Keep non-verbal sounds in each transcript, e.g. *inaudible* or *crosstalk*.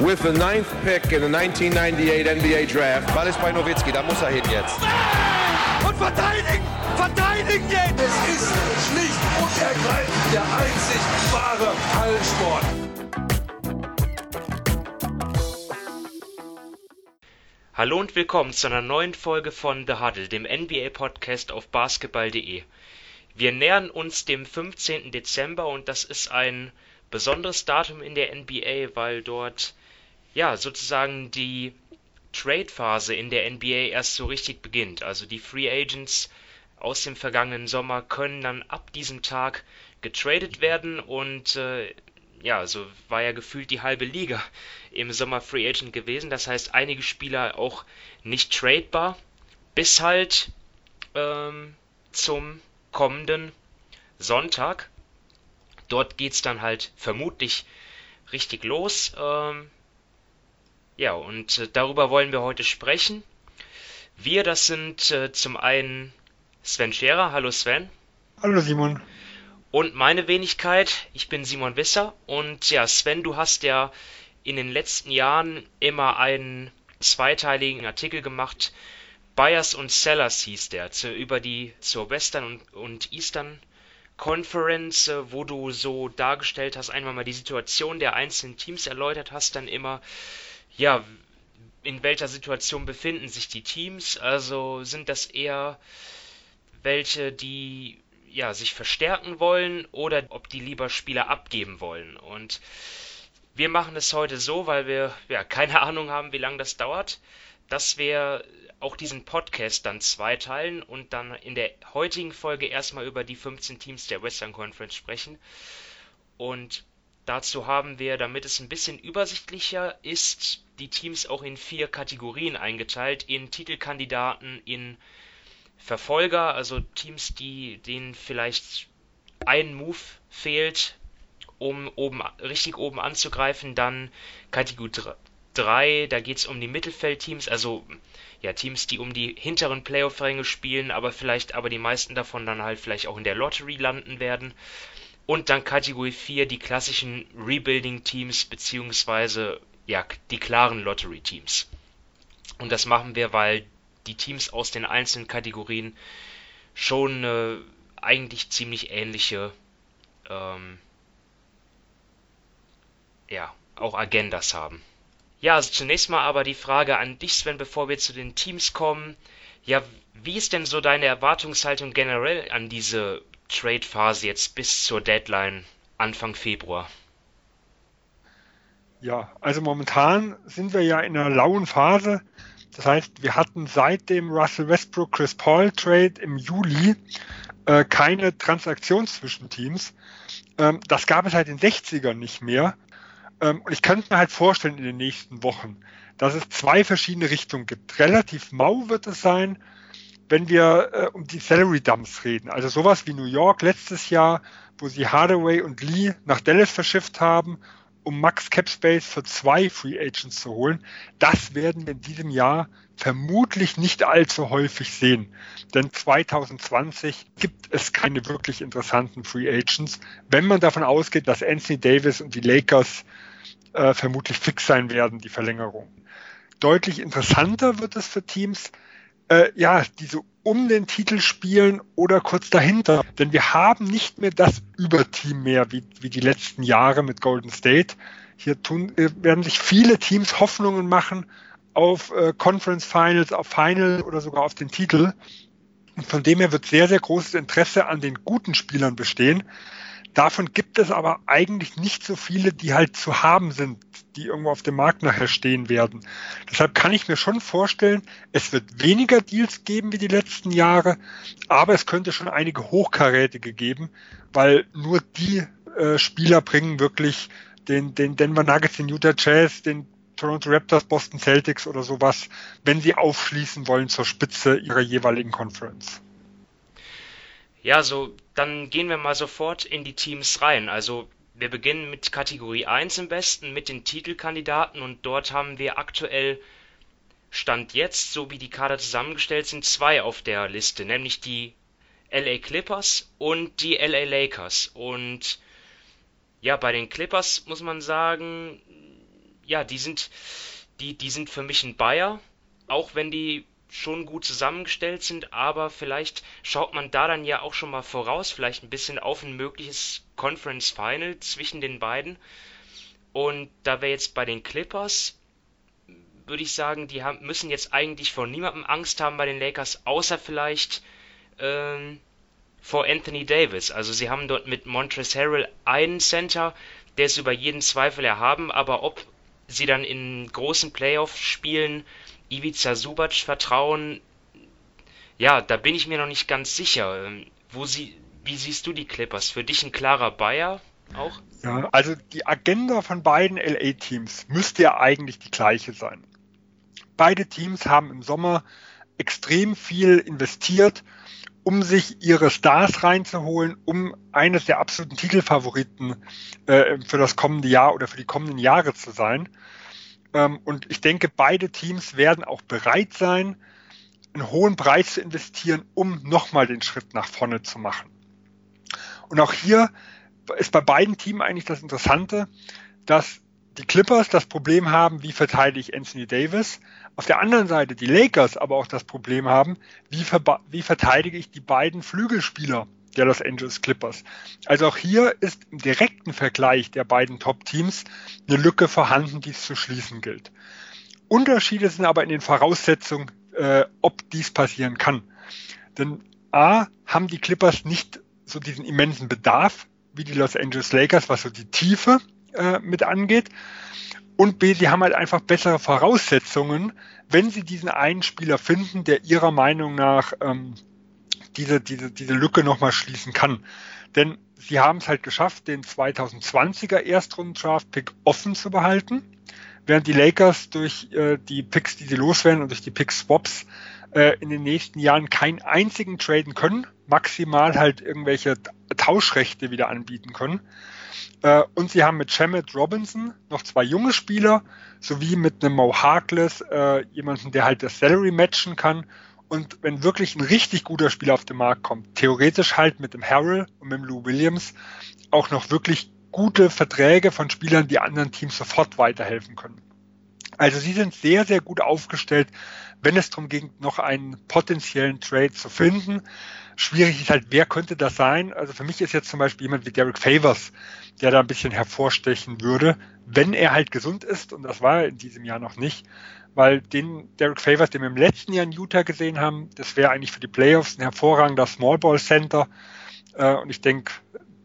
with the ninth pick in the 1998 NBA Draft. Ball ist bei Nowitzki, da muss er hin jetzt. Und verteidigen! Verteidigen jetzt! Es ist schlicht und ergreifend der einzig wahre Hallensport. Hallo und willkommen zu einer neuen Folge von The Huddle, dem NBA-Podcast auf basketball.de. Wir nähern uns dem 15. Dezember und das ist ein besonderes Datum in der NBA, weil dort ja sozusagen die Trade-Phase in der NBA erst so richtig beginnt. Also die Free Agents aus dem vergangenen Sommer können dann ab diesem Tag getradet werden und äh, ja, so war ja gefühlt die halbe Liga im Sommer Free Agent gewesen. Das heißt, einige Spieler auch nicht tradebar, bis halt ähm, zum kommenden Sonntag. Dort geht's dann halt vermutlich richtig los. Ähm, ja, und äh, darüber wollen wir heute sprechen. Wir, das sind äh, zum einen Sven Scherer. Hallo Sven. Hallo Simon. Und meine Wenigkeit, ich bin Simon Wisser. Und ja, Sven, du hast ja in den letzten Jahren immer einen zweiteiligen Artikel gemacht. Buyers und Sellers hieß der, zu, über die zur Western und, und Eastern Conference, äh, wo du so dargestellt hast, einmal mal die Situation der einzelnen Teams erläutert hast, dann immer, ja, in welcher Situation befinden sich die Teams? Also sind das eher welche, die ja, sich verstärken wollen oder ob die lieber Spieler abgeben wollen. Und wir machen es heute so, weil wir ja keine Ahnung haben, wie lange das dauert, dass wir auch diesen Podcast dann zweiteilen und dann in der heutigen Folge erstmal über die 15 Teams der Western Conference sprechen. Und dazu haben wir, damit es ein bisschen übersichtlicher ist, die Teams auch in vier Kategorien eingeteilt, in Titelkandidaten, in Verfolger, also Teams, die denen vielleicht ein Move fehlt, um oben richtig oben anzugreifen, dann Kategorie 3, da geht es um die Mittelfeldteams, also ja, Teams, die um die hinteren Playoff-Ränge spielen, aber vielleicht, aber die meisten davon dann halt vielleicht auch in der Lottery landen werden. Und dann Kategorie 4, die klassischen Rebuilding-Teams, beziehungsweise ja, die klaren Lottery-Teams. Und das machen wir, weil die Teams aus den einzelnen Kategorien schon äh, eigentlich ziemlich ähnliche ähm, ja, auch Agendas haben. Ja, also zunächst mal aber die Frage an dich, Sven, bevor wir zu den Teams kommen. Ja, wie ist denn so deine Erwartungshaltung generell an diese Trade-Phase jetzt bis zur Deadline Anfang Februar? Ja, also momentan sind wir ja in einer lauen Phase. Das heißt, wir hatten seit dem Russell Westbrook Chris Paul Trade im Juli äh, keine Transaktion zwischen Teams. Ähm, das gab es in den 60ern nicht mehr. Ähm, und ich könnte mir halt vorstellen in den nächsten Wochen, dass es zwei verschiedene Richtungen gibt. Relativ mau wird es sein, wenn wir äh, um die Salary Dumps reden. Also sowas wie New York letztes Jahr, wo sie Hardaway und Lee nach Dallas verschifft haben um Max Capspace für zwei Free Agents zu holen. Das werden wir in diesem Jahr vermutlich nicht allzu häufig sehen. Denn 2020 gibt es keine wirklich interessanten Free Agents, wenn man davon ausgeht, dass Anthony Davis und die Lakers äh, vermutlich fix sein werden, die Verlängerung. Deutlich interessanter wird es für Teams, äh, ja, die so um den Titel spielen oder kurz dahinter. Denn wir haben nicht mehr das Überteam mehr wie, wie die letzten Jahre mit Golden State. Hier tun, äh, werden sich viele Teams Hoffnungen machen auf äh, Conference Finals, auf Final oder sogar auf den Titel. Und von dem her wird sehr, sehr großes Interesse an den guten Spielern bestehen. Davon gibt es aber eigentlich nicht so viele, die halt zu haben sind, die irgendwo auf dem Markt nachher stehen werden. Deshalb kann ich mir schon vorstellen, es wird weniger Deals geben wie die letzten Jahre, aber es könnte schon einige Hochkarätige geben, weil nur die äh, Spieler bringen wirklich den, den Denver Nuggets, den Utah Jazz, den Toronto Raptors, Boston Celtics oder sowas, wenn sie aufschließen wollen zur Spitze ihrer jeweiligen Conference. Ja, so, dann gehen wir mal sofort in die Teams rein. Also, wir beginnen mit Kategorie 1 im Westen, mit den Titelkandidaten und dort haben wir aktuell Stand jetzt, so wie die Kader zusammengestellt sind, zwei auf der Liste, nämlich die LA Clippers und die LA Lakers. Und ja, bei den Clippers muss man sagen, ja, die sind, die, die sind für mich ein Bayer, auch wenn die schon gut zusammengestellt sind, aber vielleicht schaut man da dann ja auch schon mal voraus, vielleicht ein bisschen auf ein mögliches Conference Final zwischen den beiden. Und da wäre jetzt bei den Clippers, würde ich sagen, die haben, müssen jetzt eigentlich vor niemandem Angst haben bei den Lakers, außer vielleicht ähm, vor Anthony Davis. Also sie haben dort mit Montrezl Harrell einen Center, der ist über jeden Zweifel erhaben, aber ob sie dann in großen Playoff-Spielen Ivica Subac vertrauen, ja, da bin ich mir noch nicht ganz sicher. Ähm, wo sie, wie siehst du die Clippers? Für dich ein klarer Bayer auch? Ja, also die Agenda von beiden LA-Teams müsste ja eigentlich die gleiche sein. Beide Teams haben im Sommer extrem viel investiert, um sich ihre Stars reinzuholen, um eines der absoluten Titelfavoriten äh, für das kommende Jahr oder für die kommenden Jahre zu sein. Ähm, und ich denke, beide Teams werden auch bereit sein, einen hohen Preis zu investieren, um nochmal den Schritt nach vorne zu machen. Und auch hier ist bei beiden Teams eigentlich das Interessante, dass die Clippers das Problem haben, wie verteidige ich Anthony Davis. Auf der anderen Seite die Lakers aber auch das Problem haben, wie, wie verteidige ich die beiden Flügelspieler der Los Angeles Clippers. Also auch hier ist im direkten Vergleich der beiden Top-Teams eine Lücke vorhanden, die es zu schließen gilt. Unterschiede sind aber in den Voraussetzungen, äh, ob dies passieren kann. Denn A, haben die Clippers nicht so diesen immensen Bedarf wie die Los Angeles Lakers, was so die Tiefe äh, mit angeht. Und B, sie haben halt einfach bessere Voraussetzungen, wenn sie diesen einen Spieler finden, der ihrer Meinung nach ähm, diese, diese, diese Lücke nochmal schließen kann. Denn sie haben es halt geschafft, den 2020er Erstrunden-Draft-Pick offen zu behalten, während die Lakers durch äh, die Picks, die sie loswerden und durch die Pick-Swaps äh, in den nächsten Jahren keinen einzigen traden können, maximal halt irgendwelche Tauschrechte wieder anbieten können. Äh, und sie haben mit Shemet Robinson noch zwei junge Spieler, sowie mit einem Mo Harkless äh, jemanden, der halt das Salary matchen kann. Und wenn wirklich ein richtig guter Spieler auf den Markt kommt, theoretisch halt mit dem Harrell und mit dem Lou Williams auch noch wirklich gute Verträge von Spielern, die anderen Teams sofort weiterhelfen können. Also sie sind sehr, sehr gut aufgestellt, wenn es darum ging, noch einen potenziellen Trade zu finden. Schwierig ist halt, wer könnte das sein? Also für mich ist jetzt zum Beispiel jemand wie Derek Favors, der da ein bisschen hervorstechen würde, wenn er halt gesund ist, und das war er in diesem Jahr noch nicht, weil den Derek Favors, den wir im letzten Jahr in Utah gesehen haben, das wäre eigentlich für die Playoffs ein hervorragender Small Ball Center. Äh, und ich denke,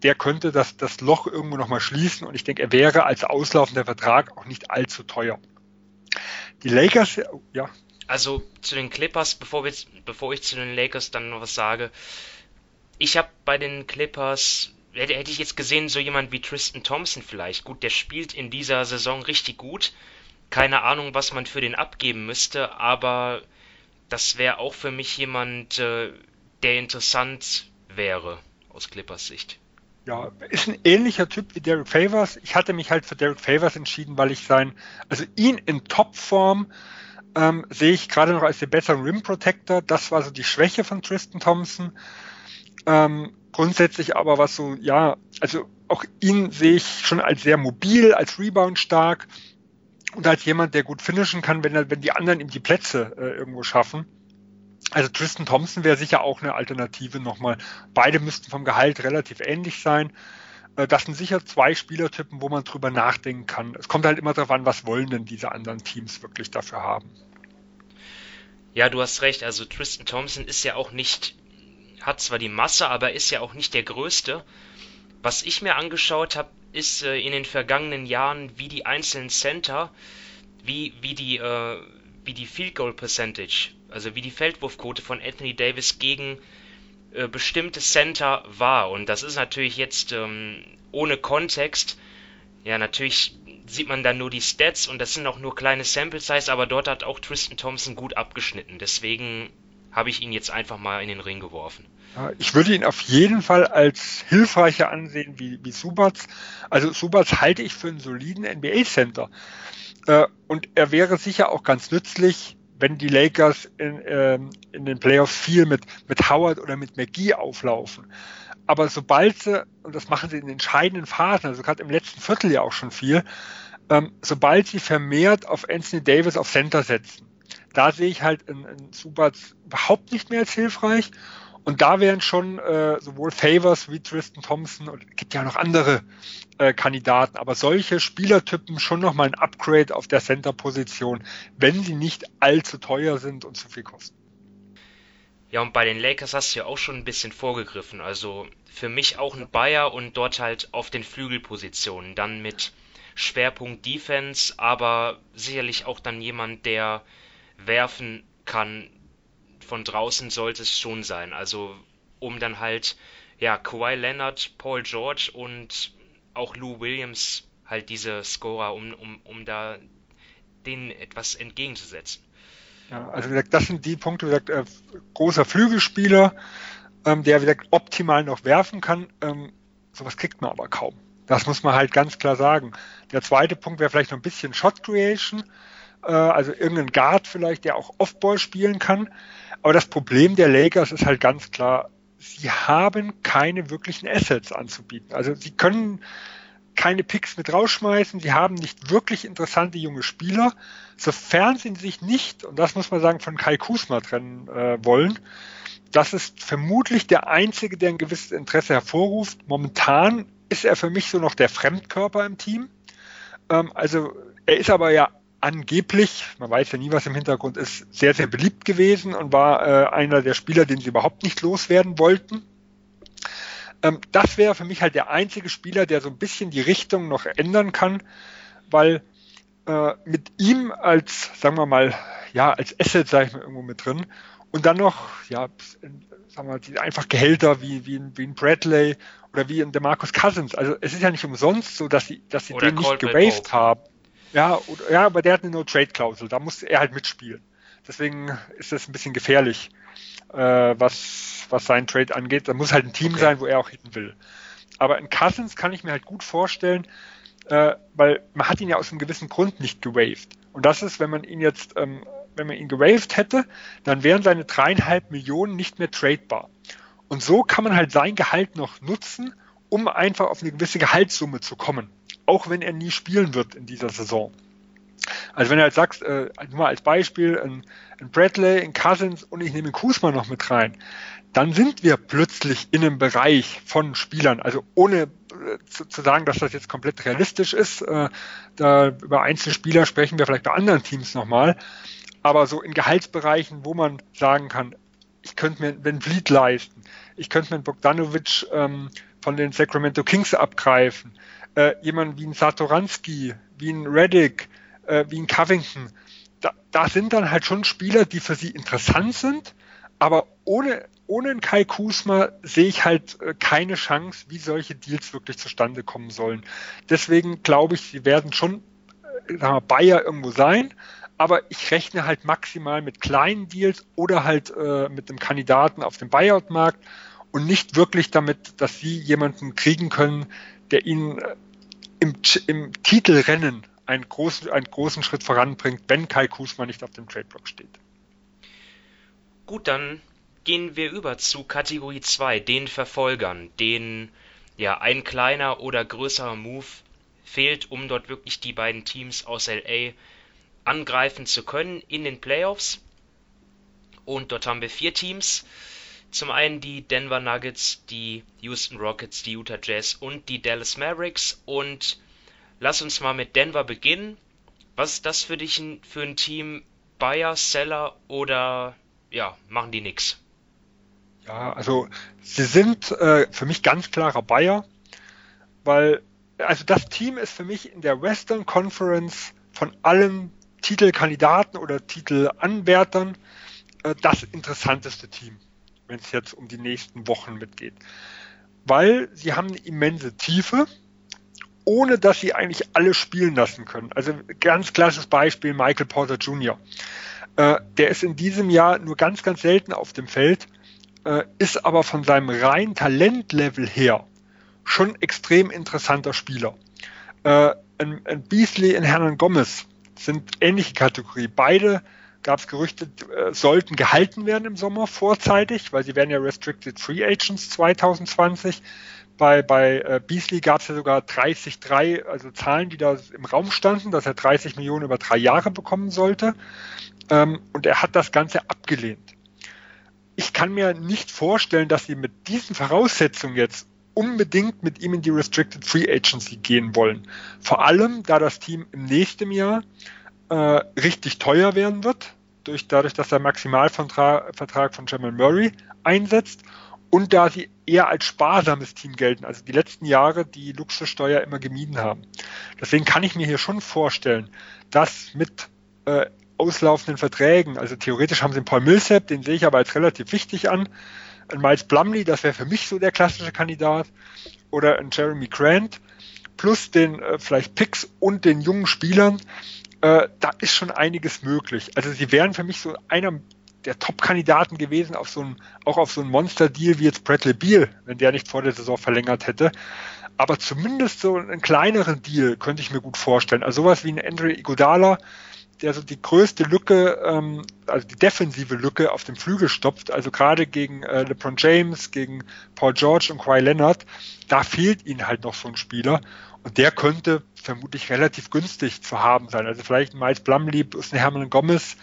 der könnte das, das Loch irgendwo nochmal schließen und ich denke, er wäre als auslaufender Vertrag auch nicht allzu teuer. Die Lakers, ja. Also zu den Clippers, bevor, wir, bevor ich zu den Lakers dann noch was sage. Ich habe bei den Clippers, hätte, hätte ich jetzt gesehen, so jemand wie Tristan Thompson vielleicht. Gut, der spielt in dieser Saison richtig gut. Keine Ahnung, was man für den abgeben müsste, aber das wäre auch für mich jemand, äh, der interessant wäre aus Clippers Sicht ja, ist ein ähnlicher Typ wie Derek Favors. Ich hatte mich halt für Derek Favors entschieden, weil ich sein, also ihn in Topform ähm, sehe ich gerade noch als den besseren Rim Protector. Das war so die Schwäche von Tristan Thompson. Ähm, grundsätzlich aber was so, ja, also auch ihn sehe ich schon als sehr mobil, als Rebound stark und als jemand, der gut finishen kann, wenn, wenn die anderen ihm die Plätze äh, irgendwo schaffen. Also Tristan Thompson wäre sicher auch eine Alternative nochmal. Beide müssten vom Gehalt relativ ähnlich sein. Äh, das sind sicher zwei Spielertypen, wo man drüber nachdenken kann. Es kommt halt immer darauf an, was wollen denn diese anderen Teams wirklich dafür haben. Ja, du hast recht. Also Tristan Thompson ist ja auch nicht, hat zwar die Masse, aber ist ja auch nicht der Größte. Was ich mir angeschaut habe, ist äh, in den vergangenen Jahren, wie die einzelnen Center, wie, wie die, äh, wie die Field Goal Percentage also wie die Feldwurfquote von Anthony Davis gegen äh, bestimmte Center war. Und das ist natürlich jetzt ähm, ohne Kontext. Ja, natürlich sieht man dann nur die Stats und das sind auch nur kleine Sample Size, aber dort hat auch Tristan Thompson gut abgeschnitten. Deswegen habe ich ihn jetzt einfach mal in den Ring geworfen. Ich würde ihn auf jeden Fall als hilfreicher ansehen wie, wie Subats. Also Subats halte ich für einen soliden NBA-Center. Äh, und er wäre sicher auch ganz nützlich, wenn die Lakers in, ähm, in den Playoffs viel mit, mit Howard oder mit McGee auflaufen. Aber sobald sie, und das machen sie in entscheidenden Phasen, also gerade im letzten Viertel ja auch schon viel, ähm, sobald sie vermehrt auf Anthony Davis auf Center setzen. Da sehe ich halt in, in Subats überhaupt nicht mehr als hilfreich. Und da wären schon äh, sowohl Favors wie Tristan Thompson und gibt ja noch andere äh, Kandidaten, aber solche Spielertypen schon nochmal ein Upgrade auf der Center-Position, wenn sie nicht allzu teuer sind und zu viel kosten. Ja, und bei den Lakers hast du ja auch schon ein bisschen vorgegriffen. Also für mich auch ein Bayer und dort halt auf den Flügelpositionen. Dann mit Schwerpunkt Defense, aber sicherlich auch dann jemand, der werfen kann, von draußen sollte es schon sein. Also um dann halt, ja, Kawhi Leonard, Paul George und auch Lou Williams halt diese Scorer, um, um, um da denen etwas entgegenzusetzen. Ja, also wie gesagt, das sind die Punkte, wie gesagt, äh, großer Flügelspieler, ähm, der wie gesagt optimal noch werfen kann. Ähm, sowas kriegt man aber kaum. Das muss man halt ganz klar sagen. Der zweite Punkt wäre vielleicht noch ein bisschen Shot Creation, äh, also irgendein Guard vielleicht, der auch Offball spielen kann. Aber das Problem der Lakers ist halt ganz klar, sie haben keine wirklichen Assets anzubieten. Also sie können keine Picks mit rausschmeißen, sie haben nicht wirklich interessante junge Spieler, sofern sie sich nicht, und das muss man sagen, von Kai Kusma trennen äh, wollen. Das ist vermutlich der einzige, der ein gewisses Interesse hervorruft. Momentan ist er für mich so noch der Fremdkörper im Team. Ähm, also er ist aber ja angeblich, man weiß ja nie, was im Hintergrund ist, sehr, sehr beliebt gewesen und war äh, einer der Spieler, den sie überhaupt nicht loswerden wollten. Ähm, das wäre für mich halt der einzige Spieler, der so ein bisschen die Richtung noch ändern kann, weil äh, mit ihm als, sagen wir mal, ja, als Asset, sage ich mal, irgendwo mit drin und dann noch, ja, sagen wir mal, einfach Gehälter wie, wie, wie ein Bradley oder wie ein DeMarcus Cousins. Also es ist ja nicht umsonst so, dass sie, dass sie den nicht gewaved haben. Ja, oder, ja, aber der hat eine No-Trade-Klausel, da muss er halt mitspielen. Deswegen ist das ein bisschen gefährlich, äh, was, was sein Trade angeht. Da muss halt ein Team okay. sein, wo er auch hin will. Aber in Cousins kann ich mir halt gut vorstellen, äh, weil man hat ihn ja aus einem gewissen Grund nicht gewaved. Und das ist, wenn man ihn jetzt, ähm, wenn man ihn gewaved hätte, dann wären seine dreieinhalb Millionen nicht mehr tradebar. Und so kann man halt sein Gehalt noch nutzen, um einfach auf eine gewisse Gehaltssumme zu kommen auch wenn er nie spielen wird in dieser Saison. Also wenn du halt sagst, äh, nur mal als Beispiel, ein, ein Bradley, ein Cousins und ich nehme Kusma noch mit rein, dann sind wir plötzlich in einem Bereich von Spielern. Also ohne äh, zu, zu, sagen, dass das jetzt komplett realistisch ist, äh, da über Einzelspieler sprechen wir vielleicht bei anderen Teams nochmal, aber so in Gehaltsbereichen, wo man sagen kann, ich könnte mir einen Vliet leisten, ich könnte mir einen Bogdanovic ähm, von den Sacramento Kings abgreifen, äh, jemanden wie ein Satoranski, wie ein Reddick, äh, wie ein Covington, da, da sind dann halt schon Spieler, die für sie interessant sind, aber ohne, ohne einen Kai Kusma sehe ich halt äh, keine Chance, wie solche Deals wirklich zustande kommen sollen. Deswegen glaube ich, sie werden schon äh, wir, Bayer irgendwo sein, aber ich rechne halt maximal mit kleinen Deals oder halt äh, mit dem Kandidaten auf dem Buyout-Markt und nicht wirklich damit, dass sie jemanden kriegen können, der ihnen äh, im, im Titelrennen einen großen, einen großen Schritt voranbringt, wenn Kai Kusma nicht auf dem Tradeblock steht. Gut, dann gehen wir über zu Kategorie 2, den Verfolgern, denen ja ein kleiner oder größerer Move fehlt, um dort wirklich die beiden Teams aus LA angreifen zu können in den Playoffs. Und dort haben wir vier Teams. Zum einen die Denver Nuggets, die Houston Rockets, die Utah Jazz und die Dallas Mavericks. Und lass uns mal mit Denver beginnen. Was ist das für dich für ein Team? Buyer, Seller oder ja, machen die nix? Ja, also sie sind äh, für mich ganz klarer Buyer, weil also das Team ist für mich in der Western Conference von allen Titelkandidaten oder Titelanwärtern äh, das interessanteste Team wenn es jetzt um die nächsten Wochen mitgeht. Weil sie haben eine immense Tiefe, ohne dass sie eigentlich alle spielen lassen können. Also ganz klassisches Beispiel Michael Porter Jr. Äh, der ist in diesem Jahr nur ganz, ganz selten auf dem Feld, äh, ist aber von seinem reinen Talentlevel her schon extrem interessanter Spieler. Äh, ein, ein Beasley und Hernan Gomez sind ähnliche Kategorie. Beide gab es Gerüchte, äh, sollten gehalten werden im Sommer vorzeitig, weil sie werden ja Restricted Free Agents 2020. Bei, bei äh, Beasley gab es ja sogar 30-3, also Zahlen, die da im Raum standen, dass er 30 Millionen über drei Jahre bekommen sollte. Ähm, und er hat das Ganze abgelehnt. Ich kann mir nicht vorstellen, dass sie mit diesen Voraussetzungen jetzt unbedingt mit ihm in die Restricted Free Agency gehen wollen. Vor allem, da das Team im nächsten Jahr äh, richtig teuer werden wird, durch, dadurch, dass der Maximalvertrag von Jamal Murray einsetzt und da sie eher als sparsames Team gelten, also die letzten Jahre die Luxussteuer immer gemieden haben. Deswegen kann ich mir hier schon vorstellen, dass mit äh, auslaufenden Verträgen, also theoretisch haben sie einen Paul Millsap, den sehe ich aber als relativ wichtig an, ein Miles Blumley, das wäre für mich so der klassische Kandidat, oder ein Jeremy Grant, plus den äh, vielleicht Picks und den jungen Spielern, äh, da ist schon einiges möglich. Also sie wären für mich so einer der Top-Kandidaten gewesen, auf so ein, auch auf so einen Monster-Deal wie jetzt Bradley Beal, wenn der nicht vor der Saison verlängert hätte. Aber zumindest so einen kleineren Deal könnte ich mir gut vorstellen. Also sowas wie ein Andrew Iguodala, der so die größte Lücke, ähm, also die defensive Lücke auf dem Flügel stopft, also gerade gegen äh, LeBron James, gegen Paul George und Kawhi Leonard, da fehlt ihnen halt noch so ein Spieler. Und der könnte vermutlich relativ günstig zu haben sein. Also vielleicht ein Miles Blumley plus ein Hermann Gomez,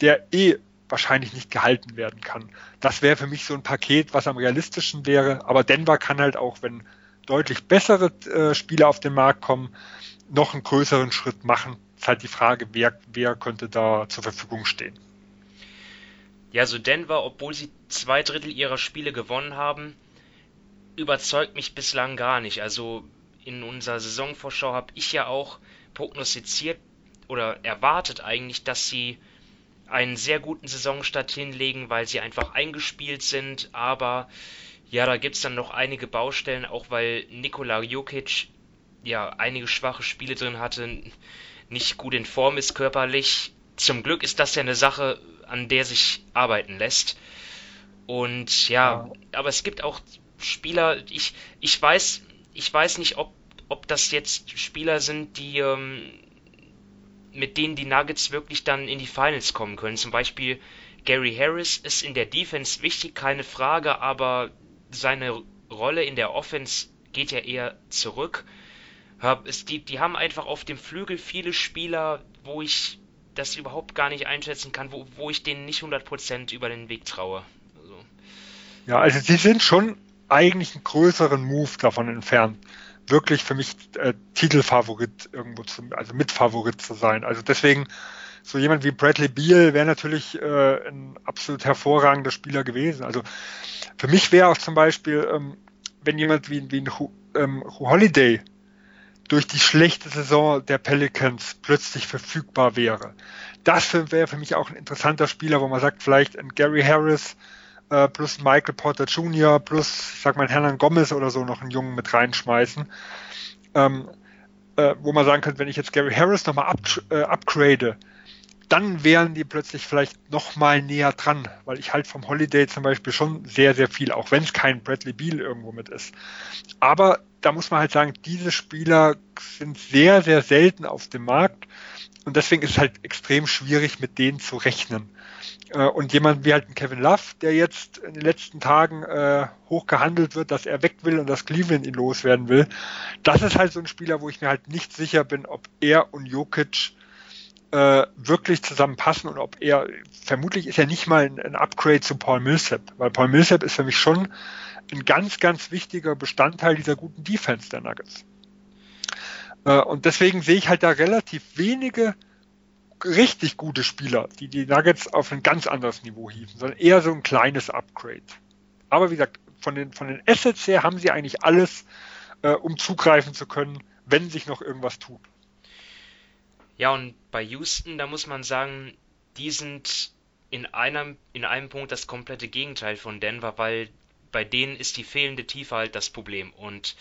der eh wahrscheinlich nicht gehalten werden kann. Das wäre für mich so ein Paket, was am realistischen wäre. Aber Denver kann halt auch, wenn deutlich bessere äh, Spieler auf den Markt kommen, noch einen größeren Schritt machen. Ist halt die Frage, wer, wer könnte da zur Verfügung stehen. Ja, so Denver, obwohl sie zwei Drittel ihrer Spiele gewonnen haben, überzeugt mich bislang gar nicht. Also in unserer Saisonvorschau habe ich ja auch prognostiziert oder erwartet eigentlich, dass sie einen sehr guten Saisonstart hinlegen, weil sie einfach eingespielt sind. Aber ja, da gibt es dann noch einige Baustellen, auch weil Nikola Jokic ja einige schwache Spiele drin hatte, nicht gut in Form ist körperlich. Zum Glück ist das ja eine Sache, an der sich arbeiten lässt. Und ja, ja. aber es gibt auch Spieler, ich, ich weiß, ich weiß nicht, ob, ob das jetzt Spieler sind, die ähm, mit denen die Nuggets wirklich dann in die Finals kommen können. Zum Beispiel Gary Harris ist in der Defense wichtig, keine Frage, aber seine Rolle in der Offense geht ja eher zurück. Die, die haben einfach auf dem Flügel viele Spieler, wo ich das überhaupt gar nicht einschätzen kann, wo, wo ich denen nicht 100% über den Weg traue. Also. Ja, also sie sind schon eigentlich einen größeren Move davon entfernt wirklich für mich äh, Titelfavorit irgendwo zu, also Mitfavorit zu sein. Also deswegen so jemand wie Bradley Beal wäre natürlich äh, ein absolut hervorragender Spieler gewesen. Also für mich wäre auch zum Beispiel, ähm, wenn jemand wie, wie ein ähm, Holiday durch die schlechte Saison der Pelicans plötzlich verfügbar wäre. Das wäre für mich auch ein interessanter Spieler, wo man sagt, vielleicht ein Gary Harris, äh, plus Michael Porter Jr., plus, ich sag mal, Hernan Gomez oder so noch einen Jungen mit reinschmeißen. Ähm, äh, wo man sagen könnte, wenn ich jetzt Gary Harris nochmal up, äh, upgrade, dann wären die plötzlich vielleicht nochmal näher dran, weil ich halt vom Holiday zum Beispiel schon sehr, sehr viel, auch wenn es kein Bradley Beal irgendwo mit ist. Aber da muss man halt sagen, diese Spieler sind sehr, sehr selten auf dem Markt und deswegen ist es halt extrem schwierig, mit denen zu rechnen. Äh, und jemand wie halt ein Kevin Love, der jetzt in den letzten Tagen äh, hoch gehandelt wird, dass er weg will und dass Cleveland ihn loswerden will, das ist halt so ein Spieler, wo ich mir halt nicht sicher bin, ob er und Jokic äh, wirklich zusammenpassen und ob er, vermutlich ist er nicht mal ein, ein, Upgrade zu Paul Millsap, weil Paul Millsap ist für mich schon ein ganz, ganz wichtiger Bestandteil dieser guten Defense der Nuggets. Äh, und deswegen sehe ich halt da relativ wenige richtig gute Spieler, die die Nuggets auf ein ganz anderes Niveau hieven, sondern eher so ein kleines Upgrade. Aber wie gesagt, von den, von den Assets her haben sie eigentlich alles, äh, um zugreifen zu können, wenn sich noch irgendwas tut. Ja, und bei Houston, da muss man sagen, die sind in einem, in einem Punkt das komplette Gegenteil von Denver, weil bei denen ist die fehlende Tiefe halt das Problem. Und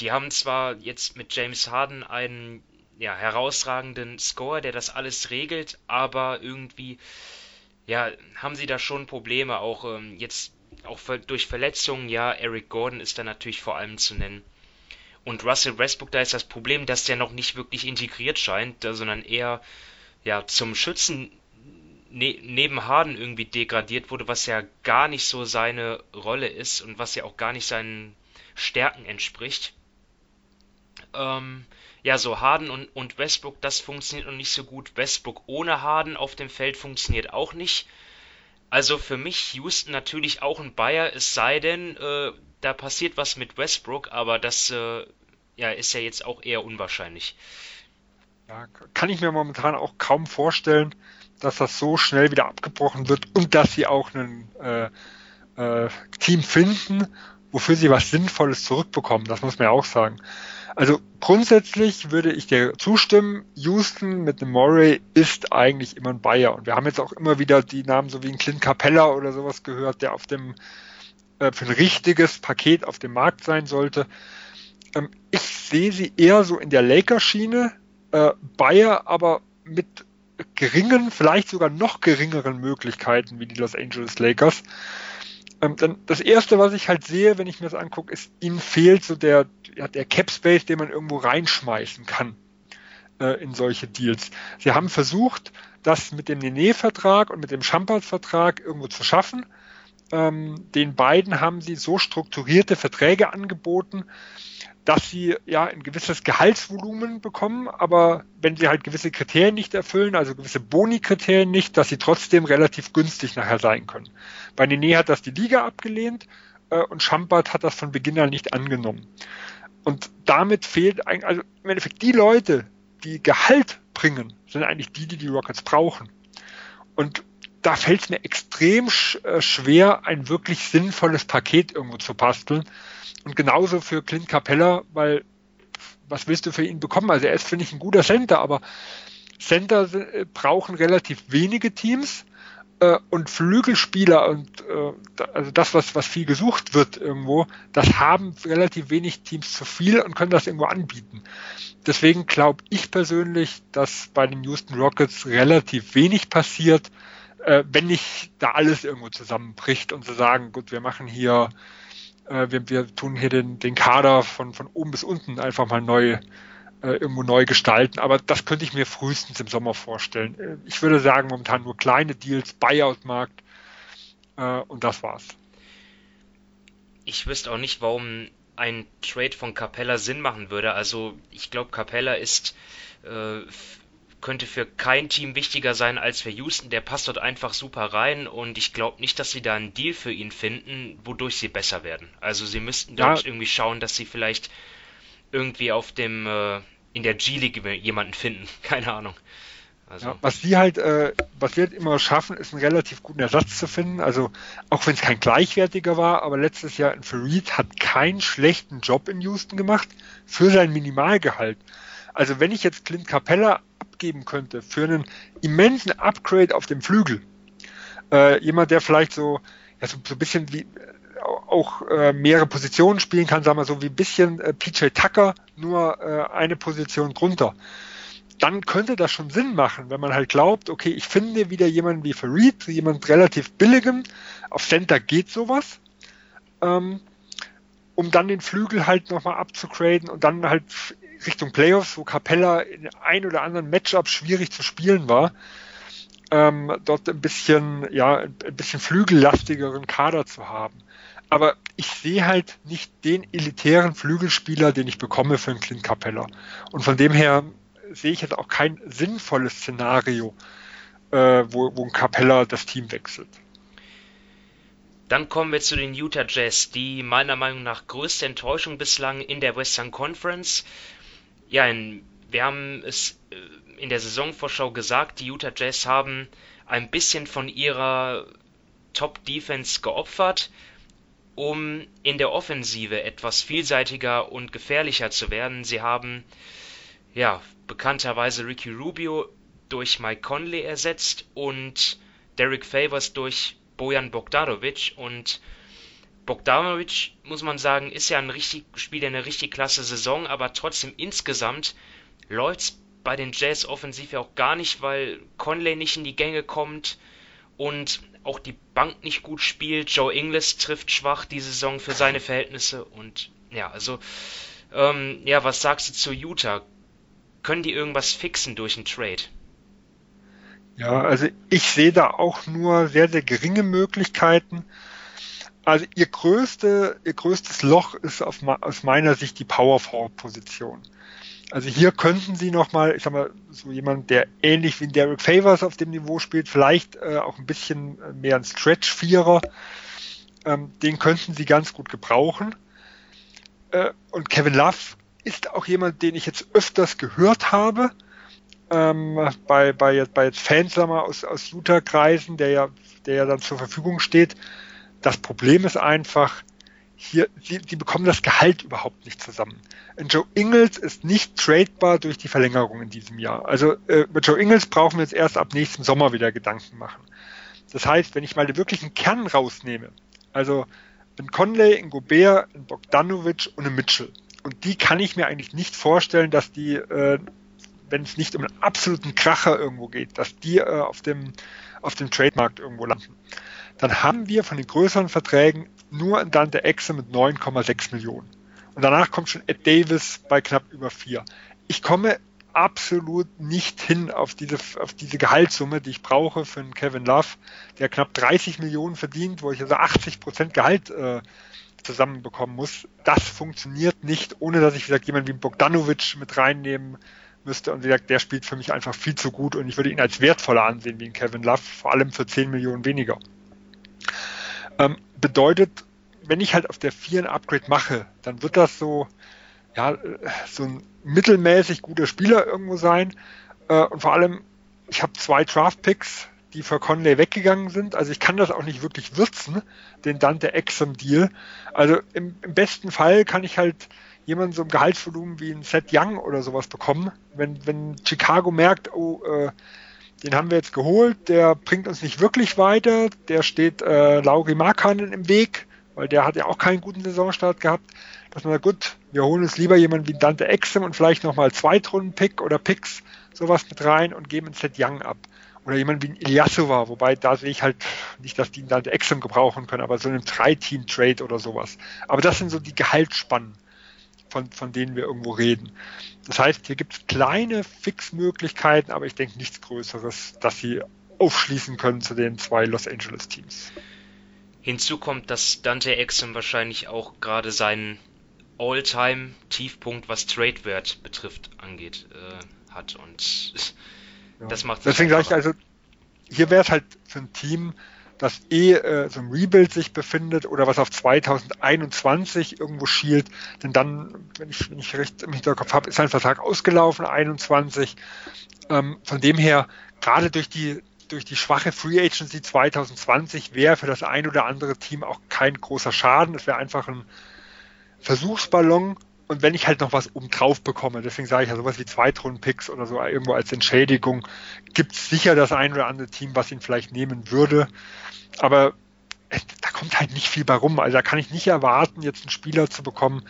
die haben zwar jetzt mit James Harden einen ja, herausragenden Score, der das alles regelt, aber irgendwie ja, haben sie da schon Probleme, auch ähm, jetzt auch durch Verletzungen, ja, Eric Gordon ist da natürlich vor allem zu nennen. Und Russell Westbrook, da ist das Problem, dass der noch nicht wirklich integriert scheint, sondern eher ja zum Schützen ne neben Harden irgendwie degradiert wurde, was ja gar nicht so seine Rolle ist und was ja auch gar nicht sein Stärken entspricht. Ähm, ja, so Harden und, und Westbrook, das funktioniert noch nicht so gut. Westbrook ohne Harden auf dem Feld funktioniert auch nicht. Also für mich Houston natürlich auch ein Bayer, es sei denn, äh, da passiert was mit Westbrook, aber das äh, ja, ist ja jetzt auch eher unwahrscheinlich. Ja, kann ich mir momentan auch kaum vorstellen, dass das so schnell wieder abgebrochen wird und dass sie auch ein äh, äh, Team finden, wofür sie was Sinnvolles zurückbekommen. Das muss man ja auch sagen. Also grundsätzlich würde ich dir zustimmen, Houston mit einem Murray ist eigentlich immer ein Bayer. Und wir haben jetzt auch immer wieder die Namen so wie ein Clint Capella oder sowas gehört, der auf dem äh, für ein richtiges Paket auf dem Markt sein sollte. Ähm, ich sehe sie eher so in der Lakers-Schiene, äh, Bayer aber mit geringen, vielleicht sogar noch geringeren Möglichkeiten wie die Los Angeles Lakers. Ähm, dann das erste, was ich halt sehe, wenn ich mir das angucke, ist, ihnen fehlt so der, ja, der Cap Space, den man irgendwo reinschmeißen kann äh, in solche Deals. Sie haben versucht, das mit dem Nene-Vertrag und mit dem Champard-Vertrag irgendwo zu schaffen. Ähm, den beiden haben sie so strukturierte Verträge angeboten, dass sie ja ein gewisses Gehaltsvolumen bekommen, aber wenn sie halt gewisse Kriterien nicht erfüllen, also gewisse Boni-Kriterien nicht, dass sie trotzdem relativ günstig nachher sein können. Bei Nene hat das die Liga abgelehnt äh, und Champert hat das von Beginn an nicht angenommen. Und damit fehlt eigentlich, also im Endeffekt die Leute, die Gehalt bringen, sind eigentlich die, die die Rockets brauchen. Und da fällt es mir extrem sch äh, schwer, ein wirklich sinnvolles Paket irgendwo zu basteln und genauso für Clint Capella, weil was willst du für ihn bekommen? Also er ist, finde ich, ein guter Center, aber Center äh, brauchen relativ wenige Teams äh, und Flügelspieler und äh, also das, was, was viel gesucht wird irgendwo, das haben relativ wenig Teams zu viel und können das irgendwo anbieten. Deswegen glaube ich persönlich, dass bei den Houston Rockets relativ wenig passiert, äh, wenn nicht da alles irgendwo zusammenbricht und zu sagen, gut, wir machen hier äh, wir, wir tun hier den, den Kader von, von oben bis unten einfach mal neu irgendwo neu gestalten. Aber das könnte ich mir frühestens im Sommer vorstellen. Äh, ich würde sagen, momentan nur kleine Deals, Buyout-Markt äh, und das war's. Ich wüsste auch nicht, warum ein Trade von Capella Sinn machen würde. Also ich glaube, Capella ist äh, könnte für kein Team wichtiger sein als für Houston. Der passt dort einfach super rein und ich glaube nicht, dass sie da einen Deal für ihn finden, wodurch sie besser werden. Also sie müssten dort ja. irgendwie schauen, dass sie vielleicht irgendwie auf dem äh, in der G-League jemanden finden. *laughs* Keine Ahnung. Also. Ja, was sie halt, äh, was wir halt immer schaffen, ist einen relativ guten Ersatz zu finden. Also auch wenn es kein gleichwertiger war, aber letztes Jahr in Farid hat keinen schlechten Job in Houston gemacht für sein Minimalgehalt. Also wenn ich jetzt Clint Capella abgeben könnte für einen immensen Upgrade auf dem Flügel, äh, jemand, der vielleicht so, ja, so, so ein bisschen wie auch äh, mehrere Positionen spielen kann, sagen wir so wie ein bisschen äh, PJ Tucker, nur äh, eine Position drunter. Dann könnte das schon Sinn machen, wenn man halt glaubt, okay, ich finde wieder jemanden wie Farid, jemand relativ billigem, auf Center geht sowas, ähm, um dann den Flügel halt nochmal abzugraden und dann halt Richtung Playoffs, wo Capella in ein oder anderen Matchup schwierig zu spielen war, ähm, dort ein bisschen, ja, ein bisschen flügellastigeren Kader zu haben. Aber ich sehe halt nicht den elitären Flügelspieler, den ich bekomme für einen Clint Capella. Und von dem her sehe ich jetzt auch kein sinnvolles Szenario, äh, wo, wo ein Capella das Team wechselt. Dann kommen wir zu den Utah Jazz, die meiner Meinung nach größte Enttäuschung bislang in der Western Conference. Ja, in, wir haben es äh, in der Saisonvorschau gesagt, die Utah Jazz haben ein bisschen von ihrer Top-Defense geopfert, um in der Offensive etwas vielseitiger und gefährlicher zu werden. Sie haben ja bekannterweise Ricky Rubio durch Mike Conley ersetzt und Derek Favors durch Bojan Bogdanovic und Bogdanovic, muss man sagen, ist ja ein richtig, spielt eine richtig klasse Saison, aber trotzdem insgesamt läuft's bei den Jazz offensiv ja auch gar nicht, weil Conley nicht in die Gänge kommt und auch die Bank nicht gut spielt. Joe Ingles trifft schwach die Saison für seine Verhältnisse und ja, also ähm, ja, was sagst du zu Utah? Können die irgendwas fixen durch einen Trade? Ja, also ich sehe da auch nur sehr, sehr geringe Möglichkeiten. Also ihr, größte, ihr größtes Loch ist auf, aus meiner Sicht die Power Forward Position. Also hier könnten sie nochmal, ich sag mal, so jemand, der ähnlich wie Derek Favors auf dem Niveau spielt, vielleicht äh, auch ein bisschen mehr ein Stretch-Vierer, ähm, den könnten sie ganz gut gebrauchen. Äh, und Kevin Love ist auch jemand, den ich jetzt öfters gehört habe, ähm, bei, bei, bei jetzt Fans aus, aus Utah-Kreisen, der ja, der ja dann zur Verfügung steht. Das Problem ist einfach, hier, sie, sie bekommen das Gehalt überhaupt nicht zusammen. Joe Ingles ist nicht tradebar durch die Verlängerung in diesem Jahr. Also äh, mit Joe Ingles brauchen wir jetzt erst ab nächsten Sommer wieder Gedanken machen. Das heißt, wenn ich mal den wirklichen Kern rausnehme, also in Conley, in Gobert, in Bogdanovic und in Mitchell. Und die kann ich mir eigentlich nicht vorstellen, dass die, äh, wenn es nicht um einen absoluten Kracher irgendwo geht, dass die äh, auf dem, auf dem Trademarkt irgendwo landen. Dann haben wir von den größeren Verträgen nur in Dante Exe mit 9,6 Millionen. Und danach kommt schon Ed Davis bei knapp über 4. Ich komme absolut nicht hin auf diese, auf diese Gehaltssumme, die ich brauche für einen Kevin Love, der knapp 30 Millionen verdient, wo ich also 80 Prozent Gehalt äh, zusammenbekommen muss. Das funktioniert nicht, ohne dass ich, gesagt, jemanden wie Bogdanovic mit reinnehmen müsste. Und gesagt, der spielt für mich einfach viel zu gut und ich würde ihn als wertvoller ansehen wie ein Kevin Love, vor allem für 10 Millionen weniger. Ähm, bedeutet, wenn ich halt auf der 4 ein Upgrade mache, dann wird das so, ja, so ein mittelmäßig guter Spieler irgendwo sein. Äh, und vor allem, ich habe zwei Draft-Picks, die für Conley weggegangen sind. Also ich kann das auch nicht wirklich würzen, den Dante Exum-Deal. Also im, im, besten Fall kann ich halt jemanden so im Gehaltsvolumen wie ein Seth Young oder sowas bekommen. Wenn, wenn Chicago merkt, oh, äh, den haben wir jetzt geholt, der bringt uns nicht wirklich weiter, der steht äh, Lauri Markkanen im Weg, weil der hat ja auch keinen guten Saisonstart gehabt, dass man sagt, gut, wir holen uns lieber jemanden wie Dante Exum und vielleicht nochmal Zweitrunden-Pick oder Picks, sowas mit rein und geben einen Seth Young ab. Oder jemand wie ein Ilyasova, wobei da sehe ich halt nicht, dass die ihn Dante Exum gebrauchen können, aber so einen Drei-Team-Trade oder sowas. Aber das sind so die Gehaltsspannen von, von denen wir irgendwo reden. Das heißt, hier gibt es kleine Fixmöglichkeiten, aber ich denke nichts Größeres, dass sie aufschließen können zu den zwei Los Angeles Teams. Hinzu kommt, dass Dante Exum wahrscheinlich auch gerade seinen All-Time-Tiefpunkt, was Trade-Wert betrifft, angeht, äh, hat. Und *laughs* ja. das macht Deswegen sage ich also, hier wäre es halt für ein Team, das eh äh, so ein Rebuild sich befindet oder was auf 2021 irgendwo schielt, denn dann, wenn ich, wenn ich recht im Hinterkopf habe, ist sein Vertrag ausgelaufen, 21. Ähm, von dem her, gerade durch die durch die schwache Free Agency 2020 wäre für das ein oder andere Team auch kein großer Schaden. Es wäre einfach ein Versuchsballon und wenn ich halt noch was obendrauf bekomme, deswegen sage ich ja sowas wie Zweitrunden-Picks oder so irgendwo als Entschädigung, gibt es sicher das ein oder andere Team, was ihn vielleicht nehmen würde. Aber da kommt halt nicht viel bei rum. Also da kann ich nicht erwarten, jetzt einen Spieler zu bekommen,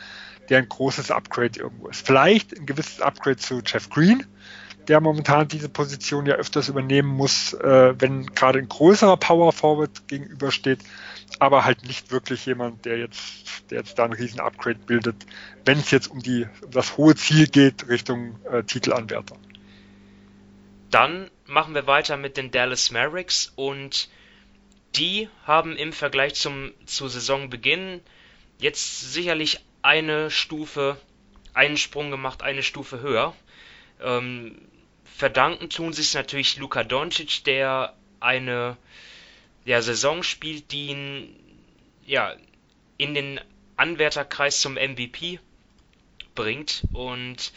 der ein großes Upgrade irgendwo ist. Vielleicht ein gewisses Upgrade zu Jeff Green, der momentan diese Position ja öfters übernehmen muss, äh, wenn gerade ein größerer Power Forward gegenübersteht, aber halt nicht wirklich jemand, der jetzt, der jetzt da ein riesen Upgrade bildet, wenn es jetzt um die um das hohe Ziel geht Richtung äh, Titelanwärter. Dann machen wir weiter mit den Dallas Mavericks und die haben im Vergleich zum zu Saisonbeginn jetzt sicherlich eine Stufe, einen Sprung gemacht, eine Stufe höher. Ähm, verdanken tun es natürlich Luka Doncic, der eine ja, Saison spielt, die ihn ja, in den Anwärterkreis zum MVP bringt. Und